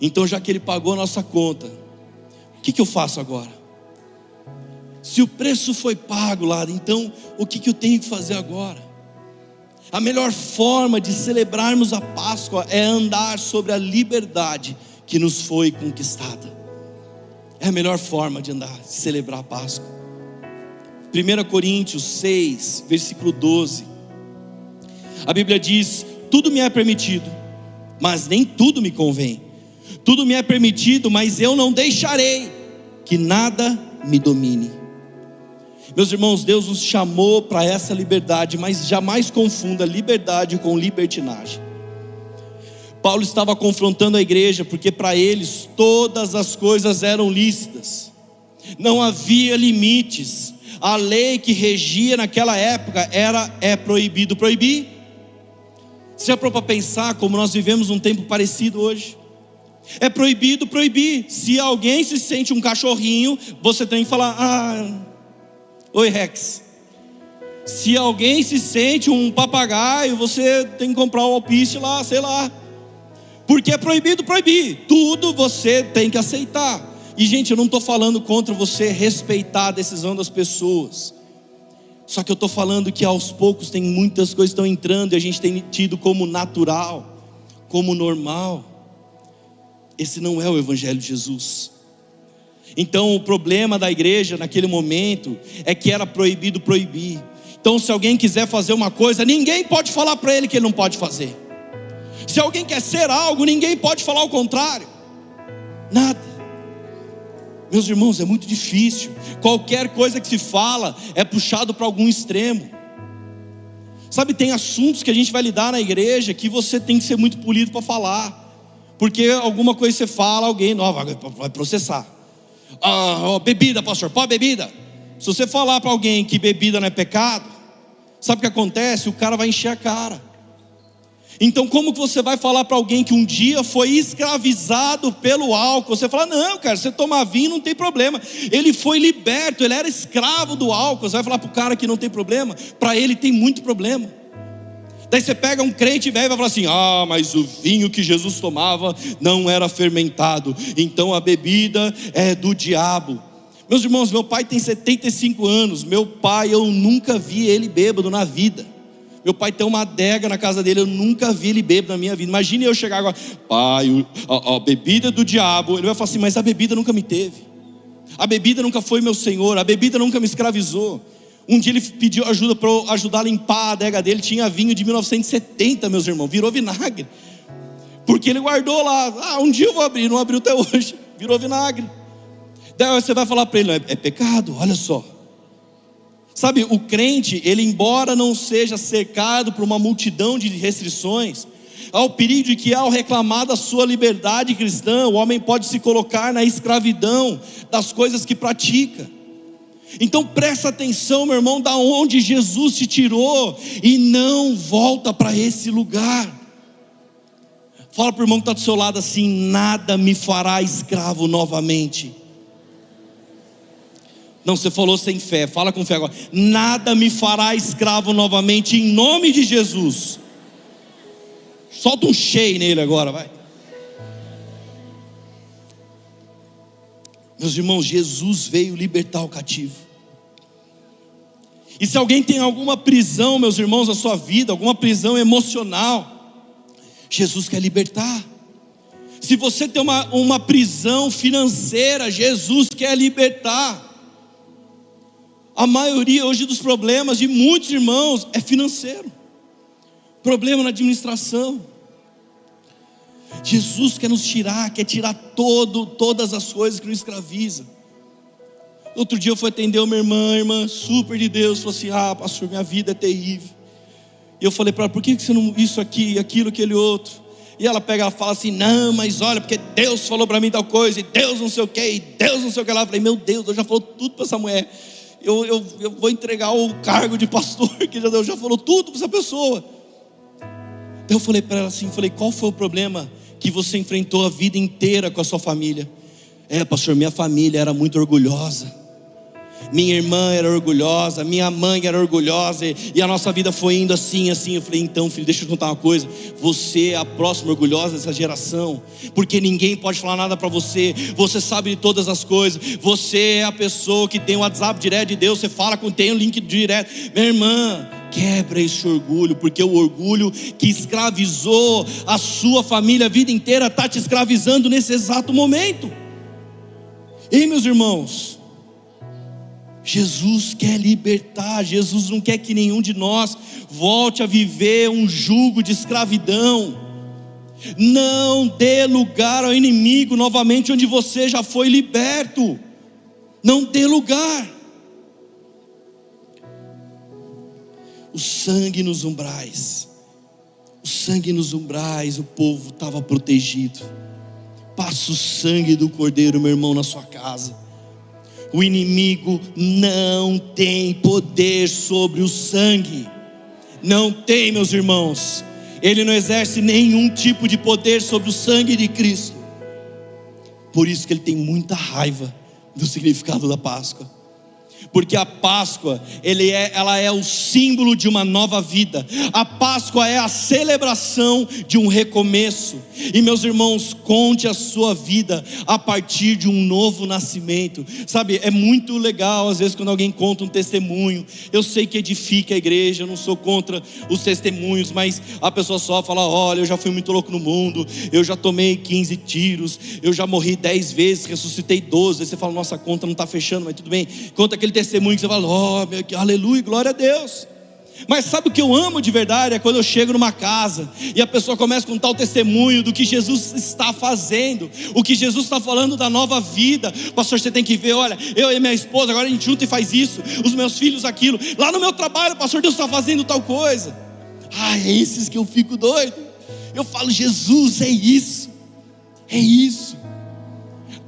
Então, já que ele pagou a nossa conta, o que, que eu faço agora? Se o preço foi pago lá, então o que, que eu tenho que fazer agora? A melhor forma de celebrarmos a Páscoa é andar sobre a liberdade que nos foi conquistada. É a melhor forma de andar, de celebrar a Páscoa. 1 Coríntios 6, versículo 12. A Bíblia diz: Tudo me é permitido, mas nem tudo me convém. Tudo me é permitido, mas eu não deixarei que nada me domine. Meus irmãos, Deus nos chamou para essa liberdade, mas jamais confunda liberdade com libertinagem. Paulo estava confrontando a igreja, porque para eles todas as coisas eram lícitas, não havia limites, a lei que regia naquela época era é proibido proibir. Você já parou para pensar como nós vivemos um tempo parecido hoje? É proibido proibir. Se alguém se sente um cachorrinho, você tem que falar: Ah, Oi, Rex. Se alguém se sente um papagaio, você tem que comprar um alpiste lá, sei lá. Porque é proibido proibir. Tudo você tem que aceitar. E, gente, eu não estou falando contra você respeitar a decisão das pessoas. Só que eu estou falando que aos poucos tem muitas coisas que estão entrando e a gente tem tido como natural, como normal. Esse não é o Evangelho de Jesus. Então o problema da igreja naquele momento é que era proibido proibir. Então, se alguém quiser fazer uma coisa, ninguém pode falar para ele que ele não pode fazer. Se alguém quer ser algo, ninguém pode falar o contrário. Nada. Meus irmãos, é muito difícil. Qualquer coisa que se fala é puxado para algum extremo. Sabe, tem assuntos que a gente vai lidar na igreja que você tem que ser muito polido para falar. Porque alguma coisa você fala, alguém não, vai processar ah, bebida, pastor, pode bebida. Se você falar para alguém que bebida não é pecado, sabe o que acontece? O cara vai encher a cara. Então, como que você vai falar para alguém que um dia foi escravizado pelo álcool? Você fala, não, cara, você tomar vinho não tem problema. Ele foi liberto, ele era escravo do álcool. Você vai falar para o cara que não tem problema? Para ele tem muito problema. Daí você pega um crente velho e vai falar assim: ah, mas o vinho que Jesus tomava não era fermentado, então a bebida é do diabo. Meus irmãos, meu pai tem 75 anos, meu pai eu nunca vi ele bêbado na vida. Meu pai tem uma adega na casa dele, eu nunca vi ele bêbado na minha vida. Imagine eu chegar agora, pai, a, a bebida do diabo. Ele vai falar assim, mas a bebida nunca me teve. A bebida nunca foi meu senhor, a bebida nunca me escravizou. Um dia ele pediu ajuda para ajudar a limpar a adega dele. Tinha vinho de 1970, meus irmãos, virou vinagre. Porque ele guardou lá. Ah, um dia eu vou abrir, não abriu até hoje. Virou vinagre. Daí você vai falar para ele: é, é pecado, olha só. Sabe, o crente, ele embora não seja cercado por uma multidão de restrições, há o perigo de que ao reclamar da sua liberdade cristã, o homem pode se colocar na escravidão das coisas que pratica. Então presta atenção, meu irmão, da onde Jesus te tirou e não volta para esse lugar. Fala para o irmão que está do seu lado assim: nada me fará escravo novamente. Não, você falou sem fé, fala com fé agora. Nada me fará escravo novamente, em nome de Jesus. Solta um cheio nele agora, vai. Meus irmãos, Jesus veio libertar o cativo. E se alguém tem alguma prisão, meus irmãos, na sua vida, alguma prisão emocional, Jesus quer libertar. Se você tem uma, uma prisão financeira, Jesus quer libertar. A maioria hoje dos problemas de muitos irmãos é financeiro, problema na administração. Jesus quer nos tirar, quer tirar todo, todas as coisas que nos escravizam. Outro dia eu fui atender uma irmã, irmã super de Deus, falou assim: Ah, pastor, minha vida é terrível. E eu falei para ela: Por que você não, isso aqui, aquilo, aquele outro? E ela pega e fala assim: Não, mas olha, porque Deus falou para mim tal coisa, e Deus não sei o que, e Deus não sei o que lá. Eu falei: Meu Deus, Deus já falou tudo para essa mulher. Eu, eu, eu vou entregar o cargo de pastor, que Deus já falou tudo para essa pessoa. Então eu falei para ela assim, falei, qual foi o problema que você enfrentou a vida inteira com a sua família? É, pastor, minha família era muito orgulhosa minha irmã era orgulhosa, minha mãe era orgulhosa, e a nossa vida foi indo assim, assim. Eu falei, então, filho, deixa eu te contar uma coisa. Você é a próxima orgulhosa dessa geração, porque ninguém pode falar nada para você. Você sabe de todas as coisas. Você é a pessoa que tem o WhatsApp direto de Deus. Você fala com tem o link direto. Minha irmã, quebra esse orgulho, porque o orgulho que escravizou a sua família a vida inteira está te escravizando nesse exato momento. E meus irmãos, Jesus quer libertar, Jesus não quer que nenhum de nós volte a viver um jugo de escravidão. Não dê lugar ao inimigo novamente onde você já foi liberto. Não dê lugar. O sangue nos umbrais. O sangue nos umbrais, o povo estava protegido. Passa o sangue do cordeiro, meu irmão, na sua casa o inimigo não tem poder sobre o sangue. Não tem, meus irmãos. Ele não exerce nenhum tipo de poder sobre o sangue de Cristo. Por isso que ele tem muita raiva do significado da Páscoa porque a Páscoa, é, ela é o símbolo de uma nova vida. A Páscoa é a celebração de um recomeço. E meus irmãos, conte a sua vida a partir de um novo nascimento. Sabe, é muito legal às vezes quando alguém conta um testemunho. Eu sei que edifica a igreja, eu não sou contra os testemunhos, mas a pessoa só fala: "Olha, eu já fui muito louco no mundo, eu já tomei 15 tiros, eu já morri 10 vezes, ressuscitei 12". Aí você fala: "Nossa, a conta não está fechando, mas tudo bem". Conta aquele testemunho que você fala, oh, meu, aleluia, glória a Deus. Mas sabe o que eu amo de verdade? É quando eu chego numa casa e a pessoa começa a contar o testemunho do que Jesus está fazendo, o que Jesus está falando da nova vida. Pastor, você tem que ver, olha, eu e minha esposa, agora a gente junta e faz isso, os meus filhos aquilo. Lá no meu trabalho, pastor, Deus está fazendo tal coisa. Ah, é esses que eu fico doido. Eu falo, Jesus, é isso, é isso.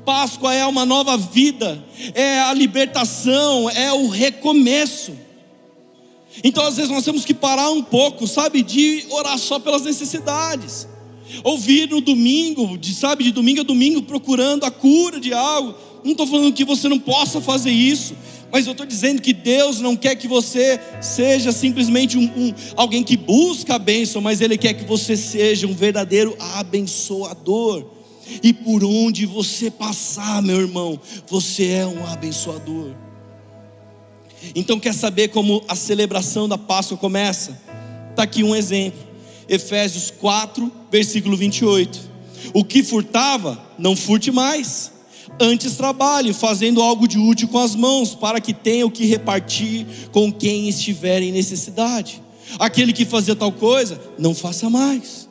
Páscoa é uma nova vida, é a libertação, é o recomeço. Então, às vezes, nós temos que parar um pouco, sabe, de orar só pelas necessidades. Ouvir no domingo, de, sabe, de domingo a domingo, procurando a cura de algo. Não estou falando que você não possa fazer isso, mas eu estou dizendo que Deus não quer que você seja simplesmente um, um, alguém que busca a bênção, mas Ele quer que você seja um verdadeiro abençoador. E por onde você passar, meu irmão, você é um abençoador. Então, quer saber como a celebração da Páscoa começa? Está aqui um exemplo. Efésios 4, versículo 28. O que furtava, não furte mais. Antes trabalhe, fazendo algo de útil com as mãos, para que tenha o que repartir com quem estiver em necessidade. Aquele que fazia tal coisa, não faça mais.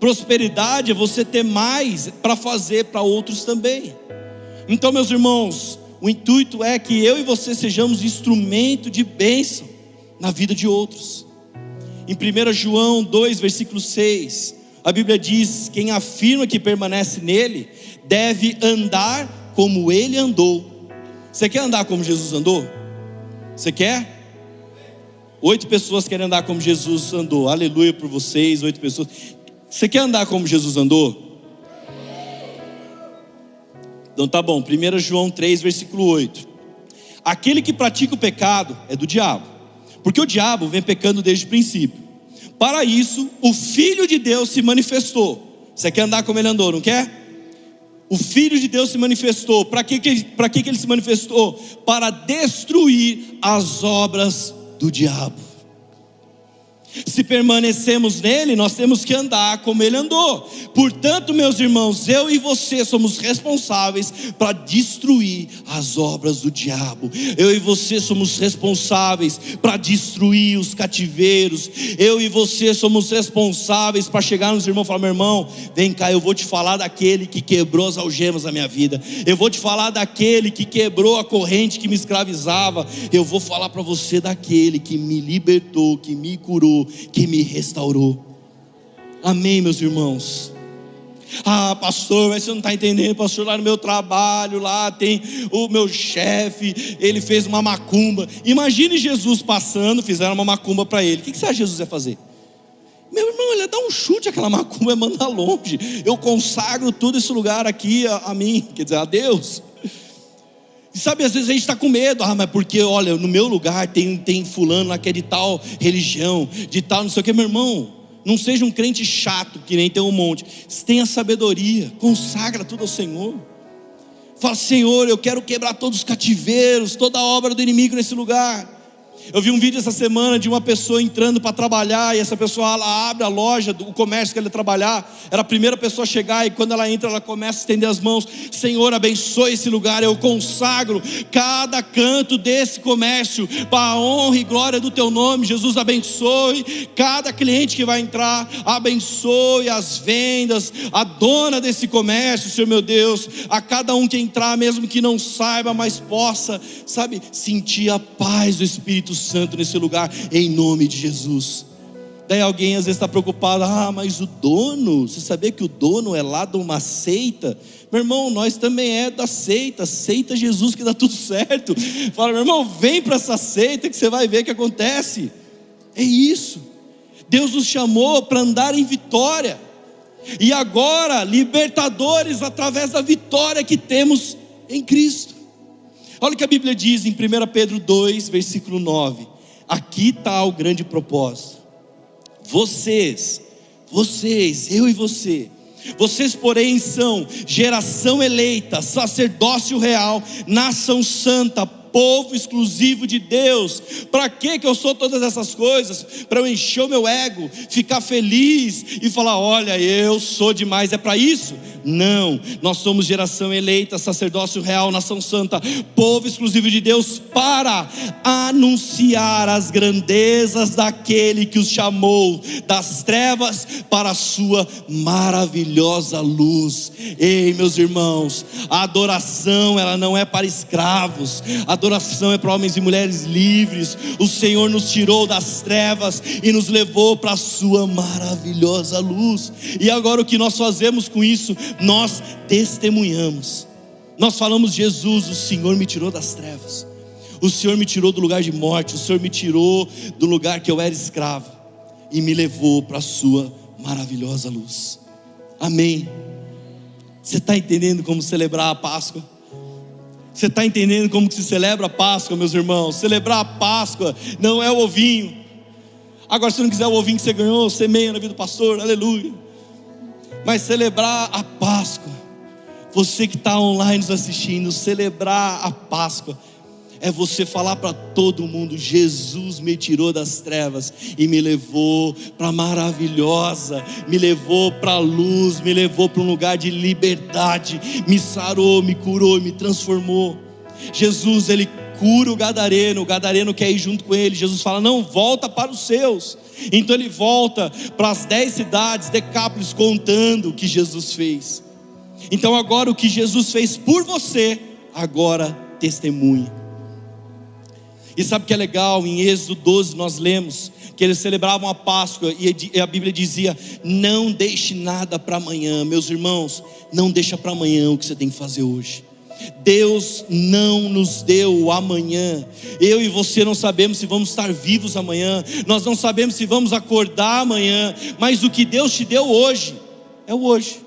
Prosperidade é você ter mais para fazer para outros também. Então, meus irmãos, o intuito é que eu e você sejamos instrumento de bênção na vida de outros. Em 1 João 2, versículo 6, a Bíblia diz: Quem afirma que permanece nele, deve andar como ele andou. Você quer andar como Jesus andou? Você quer? Oito pessoas querem andar como Jesus andou. Aleluia por vocês, oito pessoas. Você quer andar como Jesus andou? Então tá bom, 1 João 3, versículo 8. Aquele que pratica o pecado é do diabo, porque o diabo vem pecando desde o princípio. Para isso, o Filho de Deus se manifestou. Você quer andar como ele andou, não quer? O Filho de Deus se manifestou. Para que, que, que, ele se manifestou? Para destruir as obras do diabo. Se permanecemos nele, nós temos que andar como ele andou. Portanto, meus irmãos, eu e você somos responsáveis para destruir as obras do diabo. Eu e você somos responsáveis para destruir os cativeiros. Eu e você somos responsáveis para chegar nos irmãos e falar: meu irmão, vem cá, eu vou te falar daquele que quebrou as algemas da minha vida. Eu vou te falar daquele que quebrou a corrente que me escravizava. Eu vou falar para você daquele que me libertou, que me curou que me restaurou. Amém, meus irmãos. Ah, pastor, mas você não está entendendo, pastor, lá no meu trabalho, lá tem o meu chefe, ele fez uma macumba. Imagine Jesus passando, fizeram uma macumba para ele. O que, que você acha Jesus ia fazer? Meu irmão, ele ia dar um chute aquela macumba, ia mandar longe. Eu consagro todo esse lugar aqui a, a mim, quer dizer, a Deus. E sabe, às vezes a gente está com medo, ah, mas porque, olha, no meu lugar tem, tem fulano lá que é de tal religião, de tal não sei o que, meu irmão. Não seja um crente chato, que nem tem um monte. Tenha sabedoria, consagra tudo ao Senhor. Fala, Senhor, eu quero quebrar todos os cativeiros, toda a obra do inimigo nesse lugar. Eu vi um vídeo essa semana de uma pessoa entrando para trabalhar e essa pessoa ela abre a loja, o comércio que ela trabalhar. Era a primeira pessoa a chegar e quando ela entra, ela começa a estender as mãos. Senhor, abençoe esse lugar. Eu consagro cada canto desse comércio para a honra e glória do teu nome. Jesus, abençoe cada cliente que vai entrar. Abençoe as vendas, a dona desse comércio, Senhor meu Deus. A cada um que entrar, mesmo que não saiba, mas possa, sabe, sentir a paz do Espírito Santo nesse lugar, em nome de Jesus. Daí alguém às vezes está preocupado, ah, mas o dono, você sabia que o dono é lá de uma seita? Meu irmão, nós também é da seita, seita Jesus que dá tudo certo. Fala, meu irmão, vem para essa seita que você vai ver o que acontece. É isso. Deus nos chamou para andar em vitória. E agora, libertadores através da vitória que temos em Cristo. Olha o que a Bíblia diz em 1 Pedro 2, versículo 9. Aqui está o grande propósito. Vocês, vocês, eu e você, vocês, porém, são geração eleita, sacerdócio real, nação santa, povo exclusivo de Deus. Para que eu sou todas essas coisas? Para eu encher o meu ego, ficar feliz e falar: olha, eu sou demais. É para isso? Não, nós somos geração eleita, sacerdócio real, nação santa, povo exclusivo de Deus, para anunciar as grandezas daquele que os chamou das trevas para a sua maravilhosa luz. Ei, meus irmãos, a adoração ela não é para escravos, a adoração é para homens e mulheres livres. O Senhor nos tirou das trevas e nos levou para a sua maravilhosa luz. E agora o que nós fazemos com isso? nós testemunhamos. Nós falamos, Jesus, o Senhor me tirou das trevas. O Senhor me tirou do lugar de morte, o Senhor me tirou do lugar que eu era escravo e me levou para a sua maravilhosa luz. Amém. Você está entendendo como celebrar a Páscoa? Você está entendendo como que se celebra a Páscoa, meus irmãos? Celebrar a Páscoa não é o ovinho. Agora, se não quiser o ovinho que você ganhou, semeia na vida do pastor, aleluia mas celebrar a Páscoa. Você que está online nos assistindo, celebrar a Páscoa é você falar para todo mundo: Jesus me tirou das trevas e me levou para maravilhosa, me levou para a luz, me levou para um lugar de liberdade, me sarou, me curou, me transformou. Jesus, ele cura o gadareno, o gadareno quer ir junto com ele. Jesus fala: Não, volta para os seus. Então ele volta para as dez cidades, Decápolis, contando o que Jesus fez. Então agora o que Jesus fez por você, agora testemunhe. E sabe o que é legal? Em Êxodo 12 nós lemos que eles celebravam a Páscoa e a Bíblia dizia: Não deixe nada para amanhã, meus irmãos, não deixa para amanhã o que você tem que fazer hoje. Deus não nos deu o amanhã. Eu e você não sabemos se vamos estar vivos amanhã, nós não sabemos se vamos acordar amanhã, mas o que Deus te deu hoje é o hoje.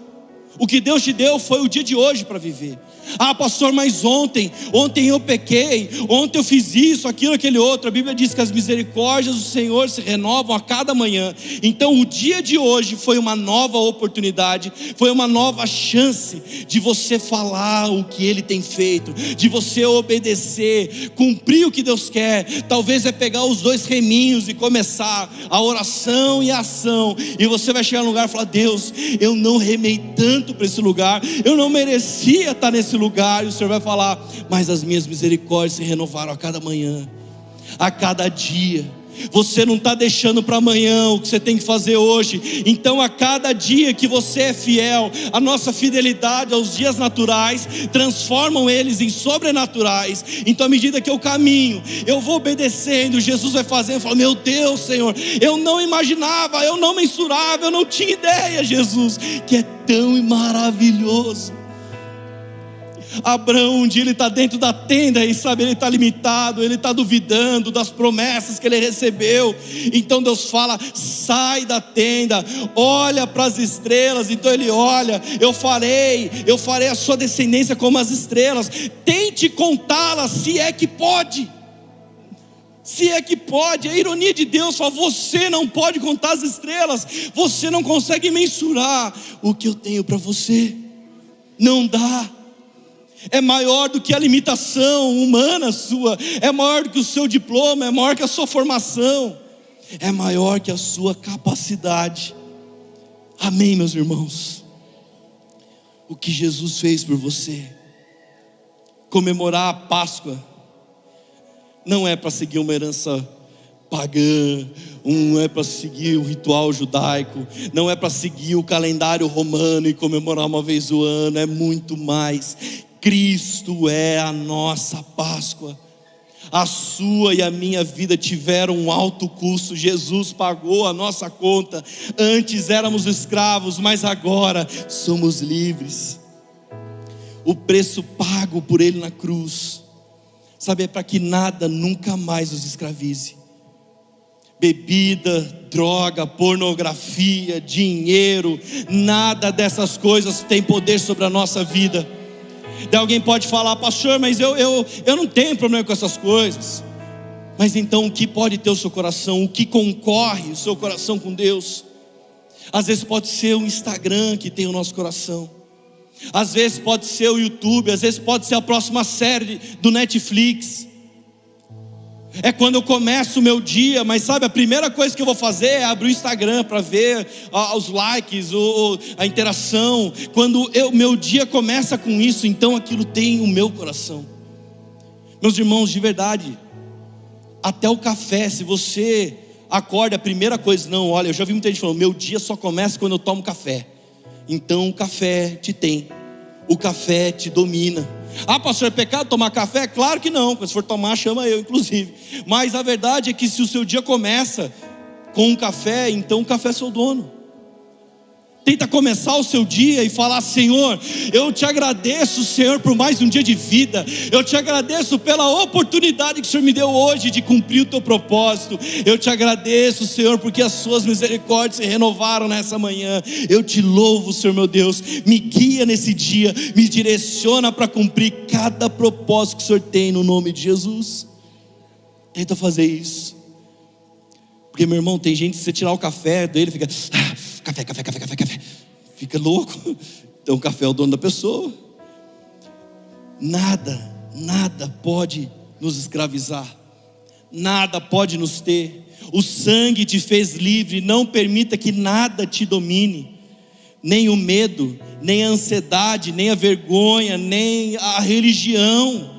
O que Deus te deu foi o dia de hoje para viver. Ah, pastor, mas ontem, ontem eu pequei, ontem eu fiz isso, aquilo, aquele outro. A Bíblia diz que as misericórdias do Senhor se renovam a cada manhã. Então, o dia de hoje foi uma nova oportunidade, foi uma nova chance de você falar o que Ele tem feito, de você obedecer, cumprir o que Deus quer. Talvez é pegar os dois reminhos e começar a oração e a ação, e você vai chegar no lugar e falar: Deus, eu não remei tanto para esse lugar, eu não merecia estar nesse lugar, e o Senhor vai falar: Mas as minhas misericórdias se renovaram a cada manhã, a cada dia. Você não está deixando para amanhã o que você tem que fazer hoje. Então, a cada dia que você é fiel, a nossa fidelidade aos dias naturais transformam eles em sobrenaturais. Então, à medida que eu caminho, eu vou obedecendo, Jesus vai fazendo. Eu falo, meu Deus, Senhor, eu não imaginava, eu não mensurava, eu não tinha ideia, Jesus, que é tão maravilhoso. Abraão, um dia ele está dentro da tenda e sabe, ele está limitado, ele está duvidando das promessas que ele recebeu. Então Deus fala: sai da tenda, olha para as estrelas. Então ele olha, eu farei, eu farei a sua descendência como as estrelas. Tente contá-las, se é que pode. Se é que pode, a ironia de Deus fala: você não pode contar as estrelas, você não consegue mensurar o que eu tenho para você, não dá é maior do que a limitação humana sua, é maior do que o seu diploma, é maior que a sua formação, é maior que a sua capacidade. Amém, meus irmãos. O que Jesus fez por você, comemorar a Páscoa, não é para seguir uma herança pagã, não é para seguir o ritual judaico, não é para seguir o calendário romano e comemorar uma vez o ano, é muito mais. Cristo é a nossa Páscoa. A sua e a minha vida tiveram um alto custo, Jesus pagou a nossa conta. Antes éramos escravos, mas agora somos livres. O preço pago por Ele na cruz, sabe, é para que nada nunca mais nos escravize. Bebida, droga, pornografia, dinheiro, nada dessas coisas tem poder sobre a nossa vida Daí alguém pode falar, pastor, mas eu, eu, eu não tenho problema com essas coisas. Mas então o que pode ter o seu coração? O que concorre o seu coração com Deus? Às vezes pode ser o Instagram que tem o nosso coração. Às vezes pode ser o YouTube, às vezes pode ser a próxima série do Netflix é quando eu começo o meu dia, mas sabe, a primeira coisa que eu vou fazer é abrir o Instagram para ver os likes, a interação. Quando o meu dia começa com isso, então aquilo tem o meu coração. Meus irmãos, de verdade, até o café, se você acorda, a primeira coisa, não, olha, eu já vi muita gente falando, meu dia só começa quando eu tomo café. Então o café te tem, o café te domina. Ah, pastor, é pecado tomar café? Claro que não. Se for tomar, chama eu, inclusive. Mas a verdade é que se o seu dia começa com um café, então o café é seu dono. Tenta começar o seu dia e falar: Senhor, eu te agradeço, Senhor, por mais um dia de vida. Eu te agradeço pela oportunidade que o Senhor me deu hoje de cumprir o teu propósito. Eu te agradeço, Senhor, porque as suas misericórdias se renovaram nessa manhã. Eu te louvo, Senhor meu Deus. Me guia nesse dia, me direciona para cumprir cada propósito que o Senhor tem no nome de Jesus. Tenta fazer isso. Porque, meu irmão, tem gente, se você tirar o café dele, fica. Ah, café, café, café, café, café. Fica louco. Então o café é o dono da pessoa. Nada, nada pode nos escravizar. Nada pode nos ter. O sangue te fez livre, não permita que nada te domine. Nem o medo, nem a ansiedade, nem a vergonha, nem a religião.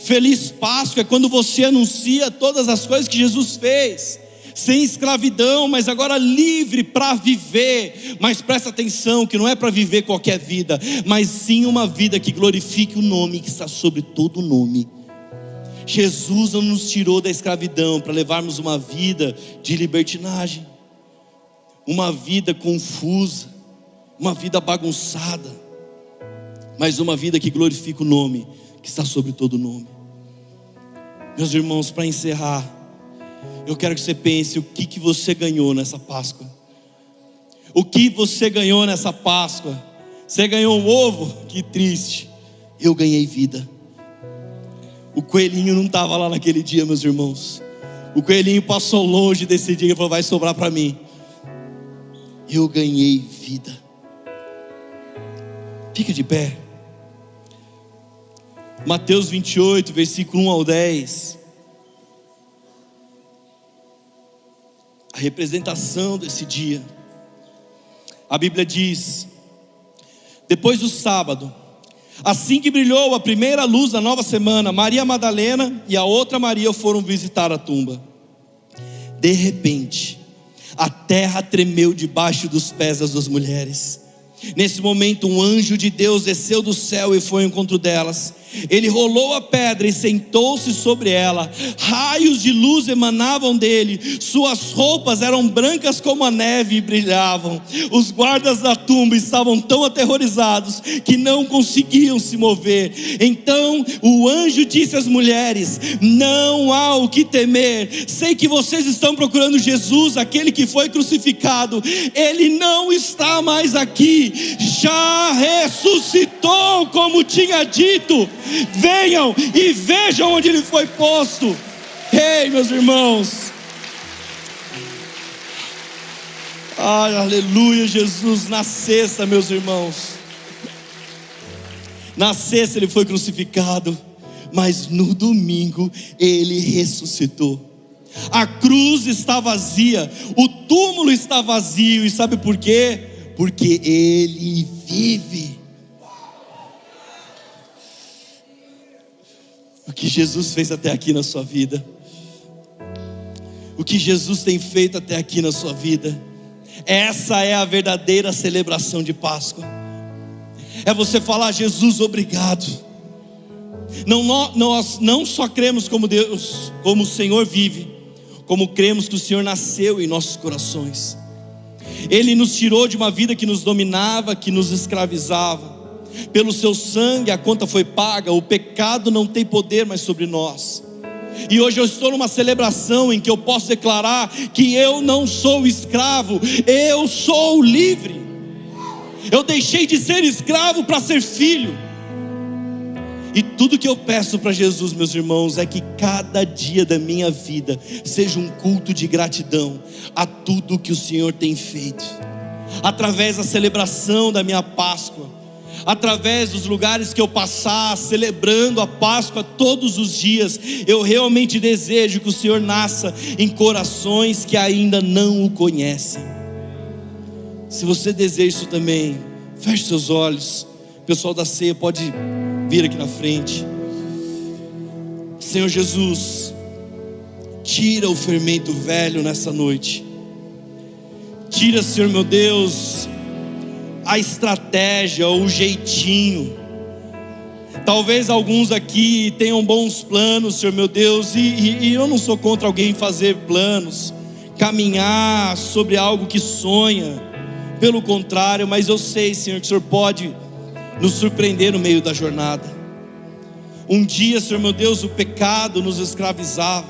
Feliz Páscoa é quando você anuncia todas as coisas que Jesus fez sem escravidão, mas agora livre para viver. Mas presta atenção que não é para viver qualquer vida, mas sim uma vida que glorifique o nome que está sobre todo nome. Jesus não nos tirou da escravidão para levarmos uma vida de libertinagem, uma vida confusa, uma vida bagunçada, mas uma vida que glorifica o nome que está sobre todo nome. Meus irmãos, para encerrar, eu quero que você pense o que, que você ganhou nessa Páscoa. O que você ganhou nessa Páscoa? Você ganhou um ovo? Que triste. Eu ganhei vida. O coelhinho não estava lá naquele dia, meus irmãos. O coelhinho passou longe desse dia e falou: vai sobrar para mim. Eu ganhei vida. Fica de pé. Mateus 28, versículo 1 ao 10. A representação desse dia. A Bíblia diz: depois do sábado, assim que brilhou a primeira luz da nova semana, Maria Madalena e a outra Maria foram visitar a tumba. De repente, a terra tremeu debaixo dos pés das duas mulheres. Nesse momento, um anjo de Deus desceu do céu e foi ao encontro delas. Ele rolou a pedra e sentou-se sobre ela. Raios de luz emanavam dele. Suas roupas eram brancas como a neve e brilhavam. Os guardas da tumba estavam tão aterrorizados que não conseguiam se mover. Então o anjo disse às mulheres: Não há o que temer. Sei que vocês estão procurando Jesus, aquele que foi crucificado. Ele não está mais aqui. Já ressuscitou, como tinha dito. Venham e vejam onde ele foi posto. Ei, meus irmãos. Ai, aleluia, Jesus. Na sexta, meus irmãos. Na sexta ele foi crucificado, mas no domingo ele ressuscitou. A cruz está vazia, o túmulo está vazio, e sabe por quê? Porque ele vive. O que Jesus fez até aqui na sua vida, o que Jesus tem feito até aqui na sua vida, essa é a verdadeira celebração de Páscoa. É você falar, Jesus, obrigado. Não, nós não só cremos como Deus, como o Senhor vive, como cremos que o Senhor nasceu em nossos corações. Ele nos tirou de uma vida que nos dominava, que nos escravizava pelo seu sangue a conta foi paga, o pecado não tem poder mais sobre nós. E hoje eu estou numa celebração em que eu posso declarar que eu não sou escravo, eu sou livre. Eu deixei de ser escravo para ser filho. E tudo que eu peço para Jesus, meus irmãos, é que cada dia da minha vida seja um culto de gratidão a tudo que o Senhor tem feito, através da celebração da minha Páscoa através dos lugares que eu passar, celebrando a Páscoa todos os dias, eu realmente desejo que o Senhor nasça em corações que ainda não o conhecem. Se você deseja isso também, feche seus olhos. O pessoal da ceia pode vir aqui na frente. Senhor Jesus, tira o fermento velho nessa noite. Tira, Senhor meu Deus, a estratégia, o jeitinho. Talvez alguns aqui tenham bons planos, Senhor meu Deus, e, e, e, eu não sou contra alguém fazer planos, caminhar sobre algo que sonha, pelo contrário, mas eu sei, Senhor, que o Senhor pode nos surpreender no meio da jornada. Um dia, Senhor meu Deus, o pecado nos escravizava.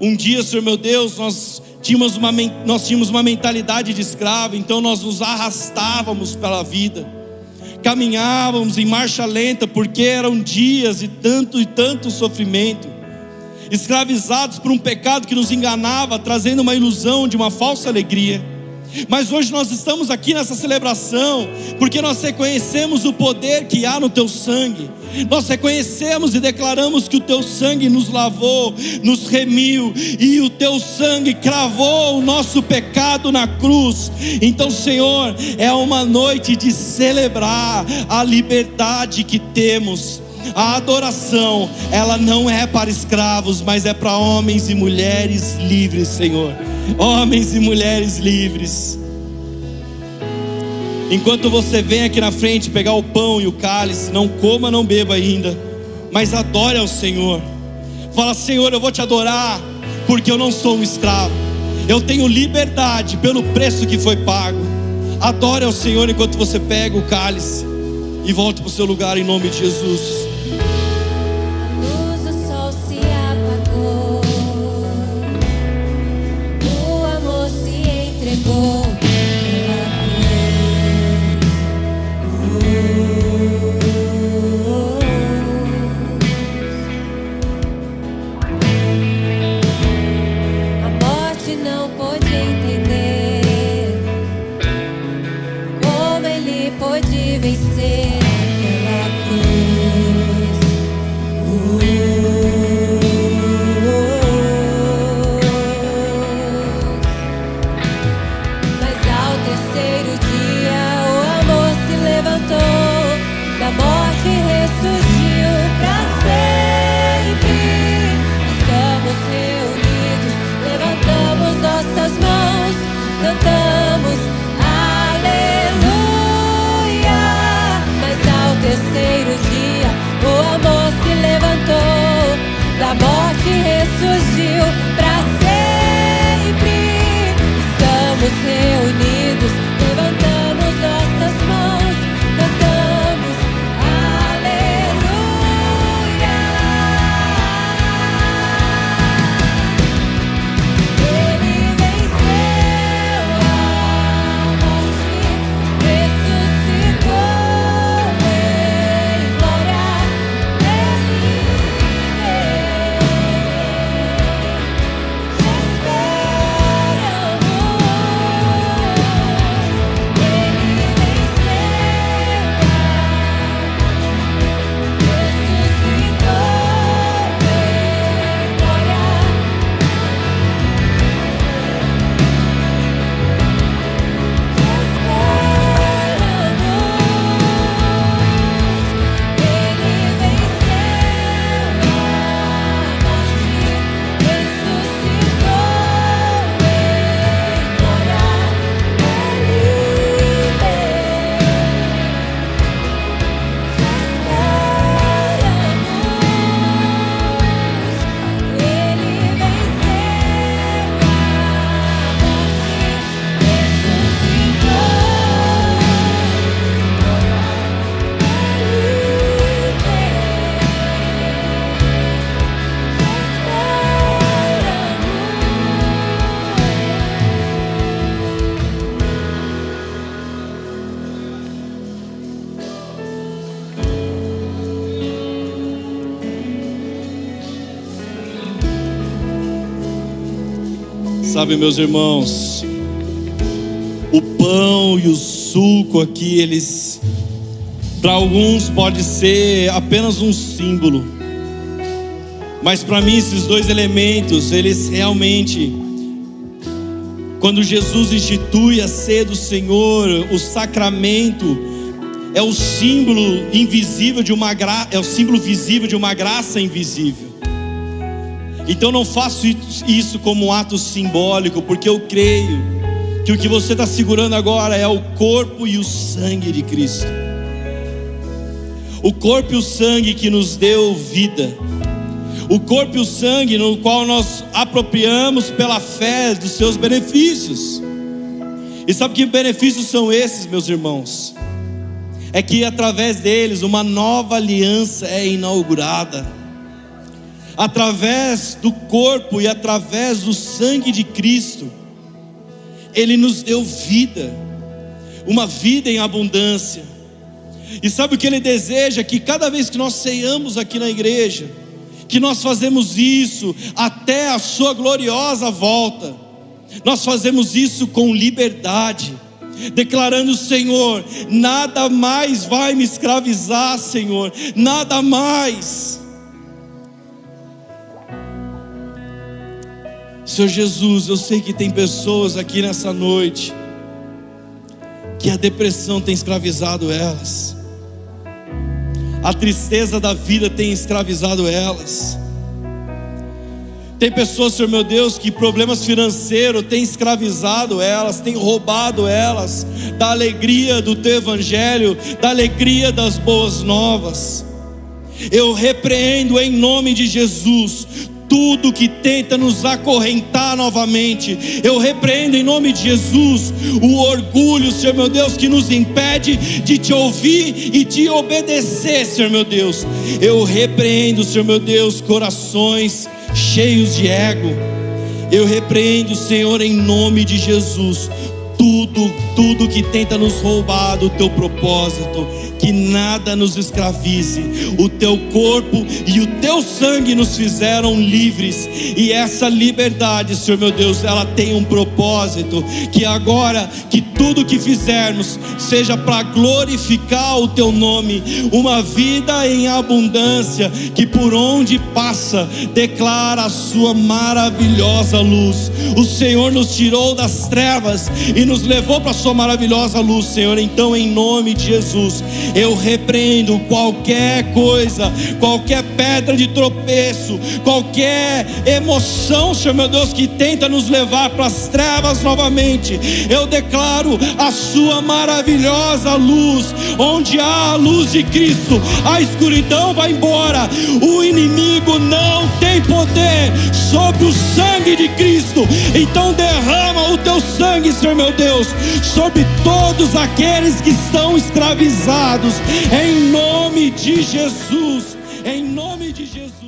Um dia, Senhor meu Deus, nós tínhamos uma, nós tínhamos uma mentalidade de escravo, então nós nos arrastávamos pela vida, caminhávamos em marcha lenta, porque eram dias de tanto e tanto sofrimento, escravizados por um pecado que nos enganava, trazendo uma ilusão de uma falsa alegria. Mas hoje nós estamos aqui nessa celebração, porque nós reconhecemos o poder que há no teu sangue, nós reconhecemos e declaramos que o teu sangue nos lavou, nos remiu, e o teu sangue cravou o nosso pecado na cruz. Então, Senhor, é uma noite de celebrar a liberdade que temos. A adoração, ela não é para escravos, mas é para homens e mulheres livres, Senhor homens e mulheres livres. Enquanto você vem aqui na frente pegar o pão e o cálice, não coma, não beba ainda, mas adore ao Senhor. Fala, Senhor, eu vou te adorar, porque eu não sou um escravo, eu tenho liberdade pelo preço que foi pago. Adore ao Senhor enquanto você pega o cálice e volta para o seu lugar em nome de Jesus. Sabe, meus irmãos, o pão e o suco aqui, eles, para alguns, pode ser apenas um símbolo, mas para mim, esses dois elementos, eles realmente, quando Jesus institui a ceia do Senhor, o sacramento, é o símbolo invisível de uma gra... é o símbolo visível de uma graça invisível. Então não faço isso como um ato simbólico, porque eu creio que o que você está segurando agora é o corpo e o sangue de Cristo. O corpo e o sangue que nos deu vida. O corpo e o sangue no qual nós apropriamos pela fé dos seus benefícios. E sabe que benefícios são esses, meus irmãos? É que através deles uma nova aliança é inaugurada através do corpo e através do sangue de Cristo, Ele nos deu vida, uma vida em abundância. E sabe o que Ele deseja? Que cada vez que nós ceiamos aqui na igreja, que nós fazemos isso até a Sua gloriosa volta, nós fazemos isso com liberdade declarando: Senhor, nada mais vai me escravizar, Senhor, nada mais. Senhor Jesus, eu sei que tem pessoas aqui nessa noite que a depressão tem escravizado elas, a tristeza da vida tem escravizado elas. Tem pessoas, Senhor meu Deus, que problemas financeiros têm escravizado elas, têm roubado elas da alegria do teu evangelho, da alegria das boas novas. Eu repreendo em nome de Jesus tudo que tenta nos acorrentar novamente. Eu repreendo em nome de Jesus o orgulho, Senhor meu Deus, que nos impede de te ouvir e te obedecer, Senhor meu Deus. Eu repreendo, Senhor meu Deus, corações cheios de ego. Eu repreendo, Senhor, em nome de Jesus, tudo, tudo que tenta nos roubar do teu propósito que nada nos escravize. O teu corpo e o teu sangue nos fizeram livres, e essa liberdade, Senhor meu Deus, ela tem um propósito. Que agora, que tudo que fizermos seja para glorificar o teu nome, uma vida em abundância, que por onde passa declara a sua maravilhosa luz. O Senhor nos tirou das trevas e nos levou para a sua maravilhosa luz, Senhor. Então, em nome de Jesus, eu repreendo qualquer coisa, qualquer pedra de tropeço, qualquer emoção, Senhor meu Deus, que tenta nos levar para as trevas novamente. Eu declaro a Sua maravilhosa luz, onde há a luz de Cristo, a escuridão vai embora, o inimigo não tem poder sobre o sangue de Cristo. Então derrama o teu sangue, Senhor meu Deus, sobre todos aqueles que estão escravizados em nome de Jesus. Em nome de Jesus.